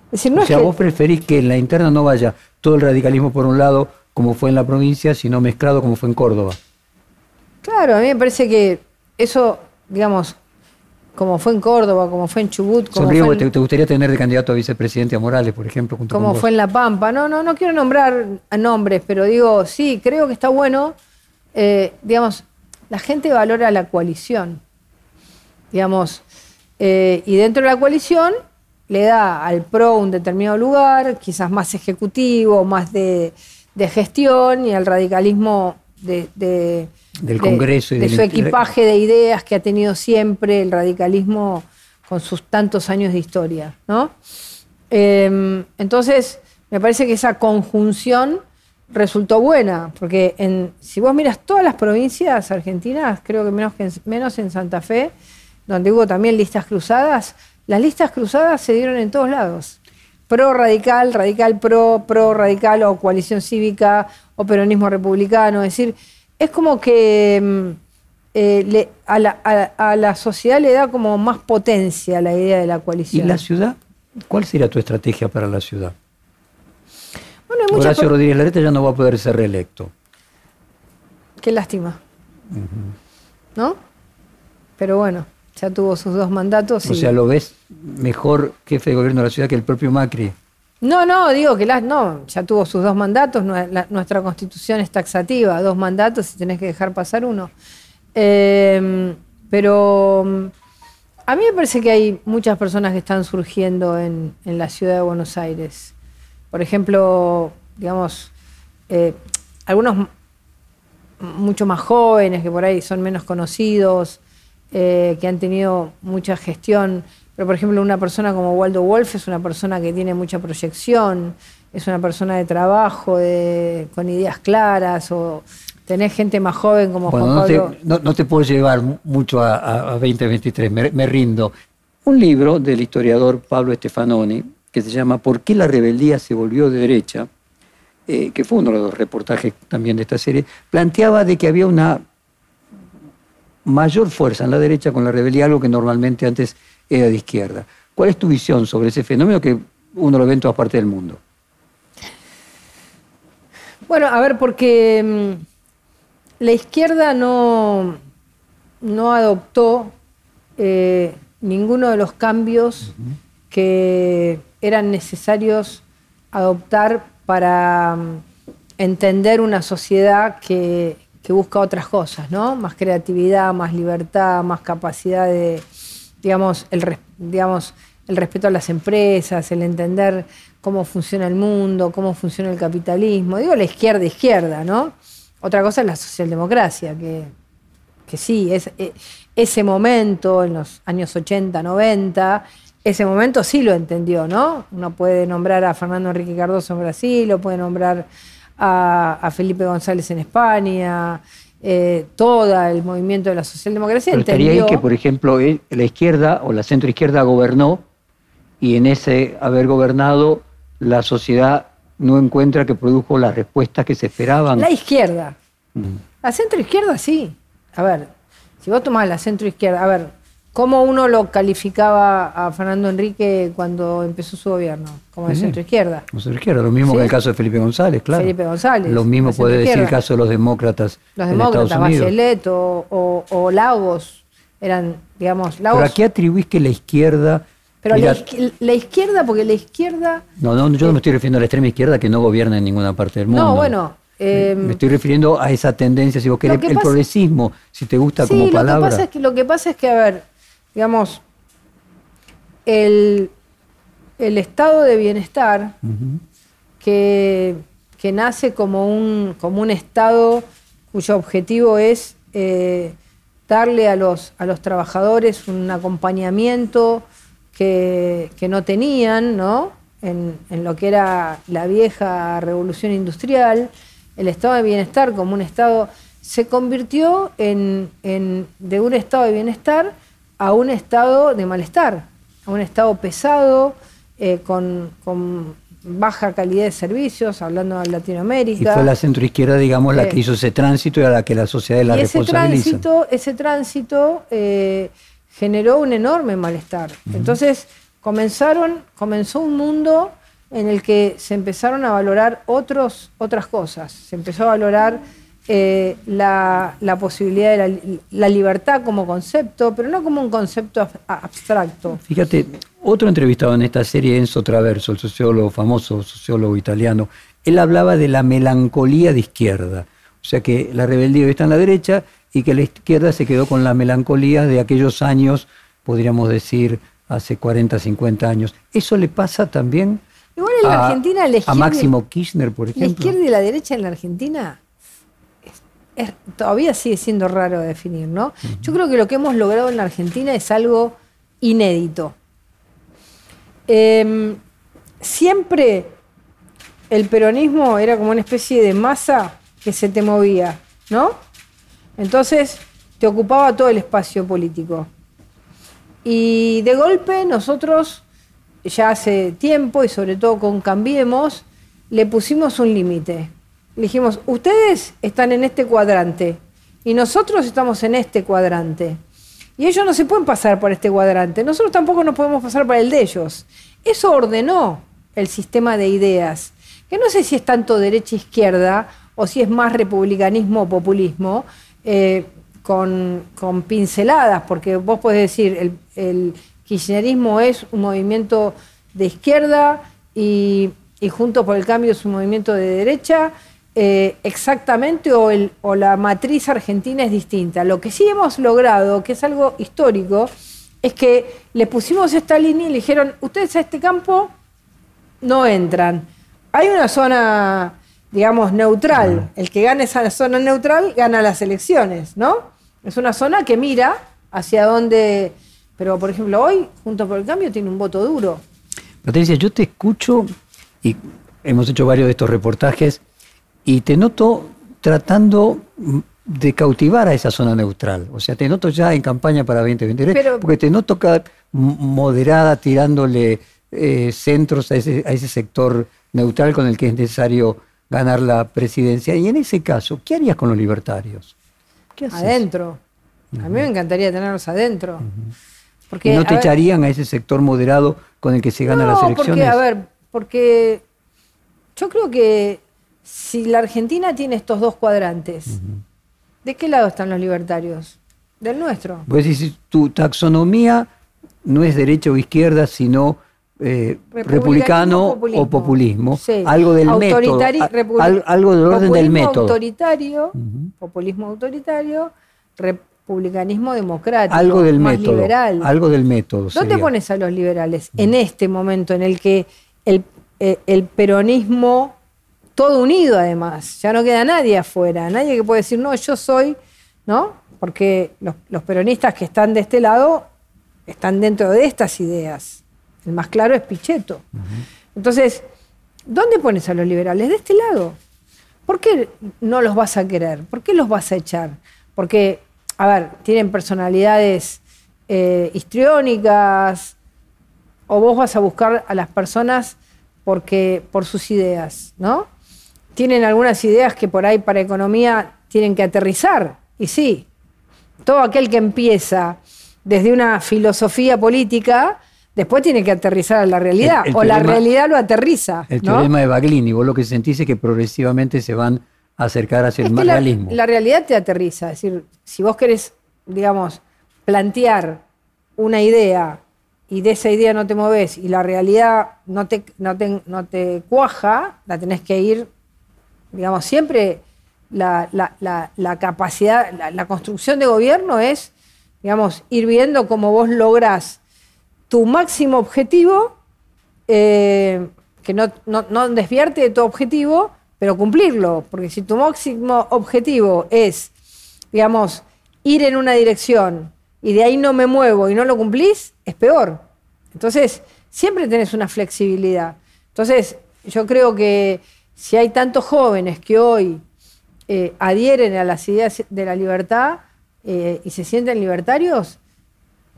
Es decir, no o es sea, que- vos preferís que en la interna no vaya todo el radicalismo por un lado, como fue en la provincia, sino mezclado como fue en Córdoba. Claro, a mí me parece que eso, digamos, como fue en Córdoba, como fue en Chubut, como Sonrío, fue en- te, te gustaría tener de candidato a vicepresidente a Morales, por ejemplo, junto como con fue en La Pampa. No, no, no quiero nombrar a nombres, pero digo, sí, creo que está bueno. eh, digamos, la gente valora la coalición. Digamos, eh, y dentro de la coalición le da al PRO un determinado lugar, quizás más ejecutivo, más de, de gestión, y al radicalismo de, de- Del de- Congreso y de del su equipaje de ideas que ha tenido siempre el radicalismo con sus tantos años de historia, ¿no? Eh, entonces, me parece que esa conjunción resultó buena, porque en, si vos miras todas las provincias argentinas, creo que menos, que en, menos en Santa Fe, donde hubo también listas cruzadas, las listas cruzadas se dieron en todos lados. Pro radical, radical pro, pro radical o coalición cívica o peronismo republicano. Es decir, es como que mm, eh, le- a, la, a- a la sociedad le da como más potencia la idea de la ¿Y coalición. la ciudad? ¿Cuál sería tu estrategia para la ciudad? Bueno, hay Horacio Rodríguez Larreta ya no va a poder ser reelecto. Qué lástima. ¿No? Pero bueno, ya tuvo sus dos mandatos. O y- sea, ¿lo ves mejor jefe de gobierno de la ciudad que el propio Macri? No, no, digo que las, no, ya tuvo sus dos mandatos. la- nuestra constitución es taxativa, dos mandatos y tenés que dejar pasar uno. Eh, pero mm, a mí me parece que hay muchas personas que están surgiendo en, en la ciudad de Buenos Aires. Por ejemplo, digamos, eh, algunos mucho más jóvenes, que por ahí son menos conocidos, eh, que han tenido mucha gestión. Pero, por ejemplo, una persona como Waldo Wolf es una persona que tiene mucha proyección, es una persona de trabajo, con ideas claras, o tener gente más joven como Juan Pablo. No te, puedo llevar mucho a, 2023, me, rindo. Un libro del historiador Pablo Stefanoni, que se llama ¿Por qué la rebeldía se volvió de derecha? Eh, que fue uno de los reportajes también de esta serie, planteaba de que había una mayor fuerza en la derecha con la rebeldía, algo que normalmente antes era de izquierda. ¿Cuál es tu visión sobre ese fenómeno que uno lo ve en todas partes del mundo? Bueno, a ver, porque mm, la izquierda no, no adoptó eh, ninguno de los cambios que eran necesarios adoptar para mm, entender una sociedad que, busca otras cosas, ¿no? Más creatividad, más libertad, más capacidad de, digamos, el, digamos, el respeto a las empresas, el entender cómo funciona el mundo, cómo funciona el capitalismo. Digo la izquierda, izquierda, ¿no? Otra cosa es la socialdemocracia, que, que sí, es, e, ese momento en los años 80, 90 ese momento sí lo entendió, ¿no? Uno puede nombrar a Fernando Enrique Cardoso en Brasil, lo puede nombrar a, Felipe González en España, eh, todo el movimiento de la socialdemocracia Pero entendió... Estaría ahí que, por ejemplo, la izquierda o la centroizquierda gobernó y en ese haber gobernado la sociedad no encuentra que produjo las respuestas que se esperaban. La izquierda. Mm. La centroizquierda sí. A ver, si vos tomás la centroizquierda, a ver, ¿Cómo uno lo calificaba a Fernando Enrique cuando empezó su gobierno? Como de centro izquierda. Como centro izquierda, lo mismo que el caso de Felipe González, claro. Felipe González. Lo mismo puede decir el caso de los demócratas. Los demócratas, Bachelet o, o, Lagos, eran, digamos, Lagos. Pero a qué atribuís que la izquierda. Pero la, izquierda, porque la izquierda. No, no, yo no me estoy refiriendo a la extrema izquierda que no gobierna en ninguna parte del mundo. No, bueno, me em, estoy refiriendo a esa tendencia, si vos querés, el progresismo, si te gusta como palabra. Lo que, pasa es que, lo que pasa es que, a ver, digamos, el, estado de bienestar que, nace como un, como un estado cuyo objetivo es eh, darle a los, a los trabajadores un acompañamiento que, no tenían ¿no? En, lo que era la vieja revolución industrial, el estado de bienestar como un estado se convirtió en, en, de un estado de bienestar a un estado de malestar, a un estado pesado, eh, con, baja calidad de servicios, hablando de Latinoamérica. Y fue la centroizquierda, digamos, la que eh, hizo ese tránsito y a la que la sociedad la y ese tránsito, ese tránsito eh, generó un enorme malestar. Entonces comenzaron, comenzó un mundo en el que se empezaron a valorar otros, otras cosas. Se empezó a valorar eh, la, posibilidad de la, libertad como concepto, pero no como un concepto abstracto. Fíjate, otro entrevistado en esta serie, Enzo Traverso, el sociólogo famoso, sociólogo italiano, él hablaba de la melancolía de izquierda. O sea que la rebeldía está en la derecha y que la izquierda se quedó con la melancolía de aquellos años, podríamos decir, hace 40, 50 años. ¿Eso le pasa también Igual en la Argentina, a Máximo Kirchner, por ejemplo? La izquierda y la derecha en la Argentina todavía sigue siendo raro de definir, ¿no? Yo creo que lo que hemos logrado en la Argentina es algo inédito. Em, siempre el peronismo era como una especie de masa que se te movía, ¿no? Entonces te ocupaba todo el espacio político. Y de golpe nosotros, ya hace tiempo y sobre todo con Cambiemos, le pusimos un límite dijimos, ustedes están en este cuadrante y nosotros estamos en este cuadrante. Y ellos no se pueden pasar por este cuadrante, nosotros tampoco nos podemos pasar por el de ellos. Eso ordenó el sistema de ideas, que no sé si es tanto derecha-izquierda o si es más republicanismo o populismo, eh, con, pinceladas, porque vos podés decir, el, el kirchnerismo es un movimiento de izquierda y, y Juntos por el Cambio es un movimiento de derecha, eh, exactamente o, el, o la matriz argentina es distinta. Lo que sí hemos logrado, que es algo histórico, es que le pusimos esta línea y le dijeron, ustedes a este campo no entran. Hay una zona digamos, neutral. El que gane esa zona neutral gana las elecciones, ¿no? Es una zona que mira hacia dónde... Pero, por ejemplo, hoy, Juntos por el Cambio tiene un voto duro. Patricia, yo te escucho y hemos hecho varios de estos reportajes y te noto tratando de cautivar a esa zona neutral. O sea, te noto ya en campaña para 2023, porque te noto moderada tirándole eh, centros a ese, a ese sector neutral con el que es necesario ganar la presidencia. Y en ese caso, ¿qué harías con los libertarios? ¿Qué Adentro. A mí me encantaría tenerlos adentro. porque, no te echarían a ese sector moderado con el que se gana las elecciones? Porque, a ver, porque yo creo que si la Argentina tiene estos dos cuadrantes, ¿de qué lado están los libertarios? Del nuestro. Pues si tu taxonomía no es derecha o izquierda, sino eh, republicano o populismo, algo del método, algo del orden del método. Autoritario, Populismo autoritario, republicanismo democrático, algo del método, liberal. Algo del método. ¿Dónde pones a los liberales? En este momento en el que el, eh, el peronismo, todo unido además, ya no queda nadie afuera, nadie que pueda decir, no, yo soy, ¿no? Porque los, los peronistas que están de este lado están dentro de estas ideas el más claro es Pichetto. Entonces, ¿dónde pones a los liberales? De este lado. ¿Por qué no los vas a querer? ¿Por qué los vas a echar? Porque, a ver, tienen personalidades eh, histriónicas, o vos vas a buscar a las personas porque, por sus ideas, ¿no? Tienen algunas ideas que por ahí para economía tienen que aterrizar. Y sí, todo aquel que empieza desde una filosofía política después tiene que aterrizar a la realidad, o la realidad lo aterriza. El teorema de Baglini, vos lo que sentís es que progresivamente se van a acercar hacia el realismo. La, realidad te aterriza, es decir, si vos querés, digamos, plantear una idea y de esa idea no te moves y la realidad no te, no no te cuaja, la tenés que ir, digamos, siempre la, capacidad, la, construcción de gobierno es, digamos, ir viendo cómo vos lográs tu máximo objetivo, eh, que no, no, desviarte de tu objetivo, pero cumplirlo. Porque si tu máximo objetivo es, digamos, ir en una dirección y de ahí no me muevo y no lo cumplís, es peor. Entonces, siempre tenés una flexibilidad. Entonces, yo creo que si hay tantos jóvenes que hoy eh, adhieren a las ideas de la libertad eh, y se sienten libertarios,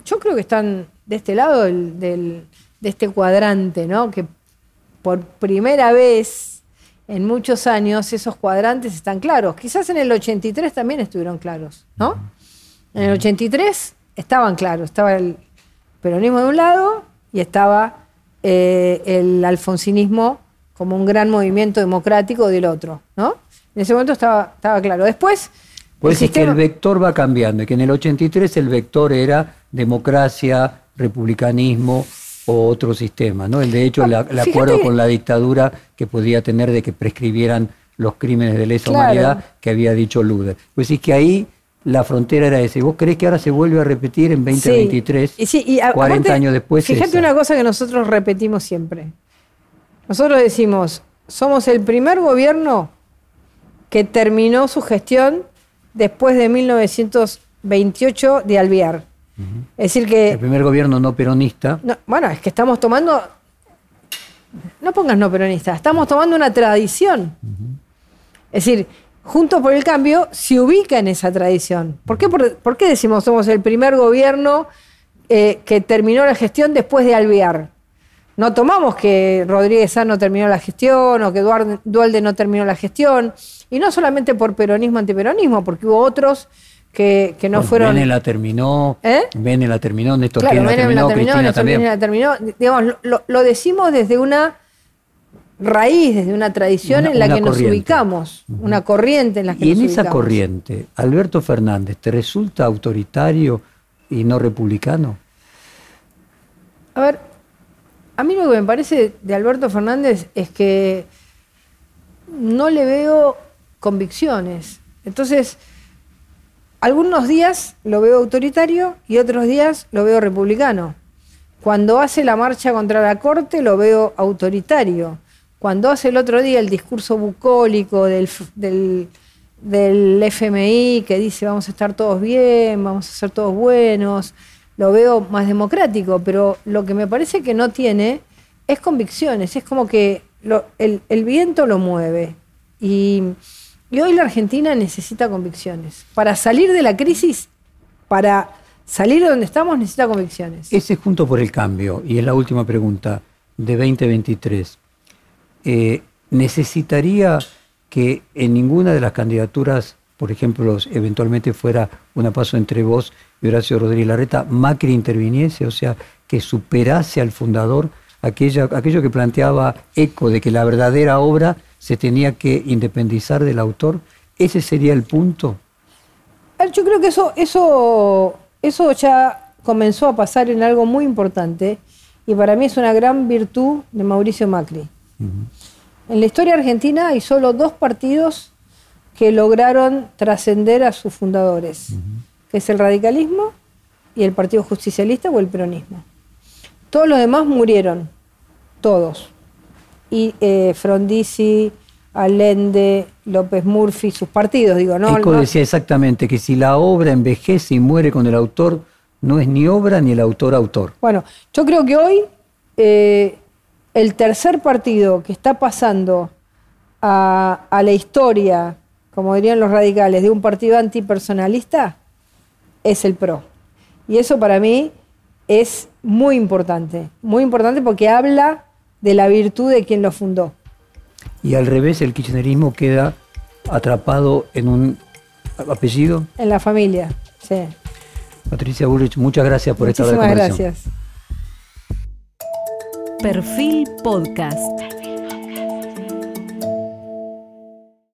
yo creo que están de este lado de este cuadrante, ¿no? Que por primera vez en muchos años esos cuadrantes están claros. Quizás en el 83 también estuvieron claros, ¿no? En el 83 estaban claros, estaba el peronismo de un lado y estaba eh, el alfonsinismo como un gran movimiento democrático del otro, ¿no? En ese momento estaba, estaba claro. Después... Pues decir que el vector va cambiando, y que en el 83 el vector era democracia, republicanismo o otro sistema, ¿no? El de hecho, el, acuerdo con la dictadura que podía tener de que prescribieran los crímenes de lesa humanidad que había dicho Luder. Pues sí que ahí la frontera era esa. ¿Y vos crees que ahora se vuelve a repetir en 2023, sí. 40 años después? Fíjate una cosa que nosotros repetimos siempre. Nosotros decimos, somos el primer gobierno que terminó su gestión después de 1928 de Alvear. Es decir que... El primer gobierno no peronista. bueno, es que estamos tomando... No pongas no peronista, estamos tomando una tradición. Es decir, Juntos por el Cambio se ubica en esa tradición. ¿Por qué, por, qué decimos somos el primer gobierno eh, que terminó la gestión después de Alvear? No tomamos que Rodríguez Sá no terminó la gestión o que Dualde no terminó la gestión. Y no solamente por peronismo, antiperonismo, porque hubo otros que, no fueron. Bene la terminó, ¿Eh? Bene la terminó, Néstor claro, la terminó, la terminó Cristina también. la terminó. Digamos, lo, decimos desde una raíz, desde una tradición en la que nos ubicamos, una corriente en la que y nos ubicamos. Y en esa corriente, Alberto Fernández, ¿te resulta autoritario y no republicano? A ver, a mí lo que me parece de Alberto Fernández es que no le veo convicciones. Entonces, algunos días lo veo autoritario y otros días lo veo republicano. Cuando hace la marcha contra la Corte lo veo autoritario. cuando hace el otro día el discurso bucólico del, del, del FMI que dice vamos a estar todos bien, vamos a ser todos buenos, lo veo más democrático, pero lo que me parece que no tiene es convicciones, es como que el, viento lo mueve. Y, hoy la Argentina necesita convicciones. Para salir de la crisis, para salir de donde estamos, necesita convicciones. Ese Junto por el Cambio, y es la última pregunta de 2023, eh, ¿necesitaría que en ninguna de las candidaturas, por ejemplo, eventualmente fuera una paso entre vos y Horacio Rodríguez Larreta, Macri interviniese, o sea, que superase al fundador aquello, aquello que planteaba Eco de que la verdadera obra se tenía que independizar del autor? ¿Ese sería el punto? Yo creo que eso, eso, eso ya comenzó a pasar en algo muy importante y para mí es una gran virtud de Mauricio Macri. En la historia argentina hay solo dos partidos que lograron trascender a sus fundadores, que es el radicalismo y el Partido Justicialista o el peronismo. Todos los demás murieron, todos. Y eh, Frondizi, Allende, López Murphy, sus partidos, digo, ¿no? Eco decía exactamente que si la obra envejece y muere con el autor, no es ni obra ni el autor autor. Bueno, yo creo que hoy eh, el tercer partido que está pasando a, a, la historia, como dirían los radicales, de un partido antipersonalista, es el PRO. Y eso para mí es muy importante, muy importante porque habla de la virtud de quien lo fundó. Y al revés, el kirchnerismo queda atrapado en un apellido. En la familia, sí. Patricia Bullrich, muchas gracias por esta conversación. gracias. Perfil Podcast.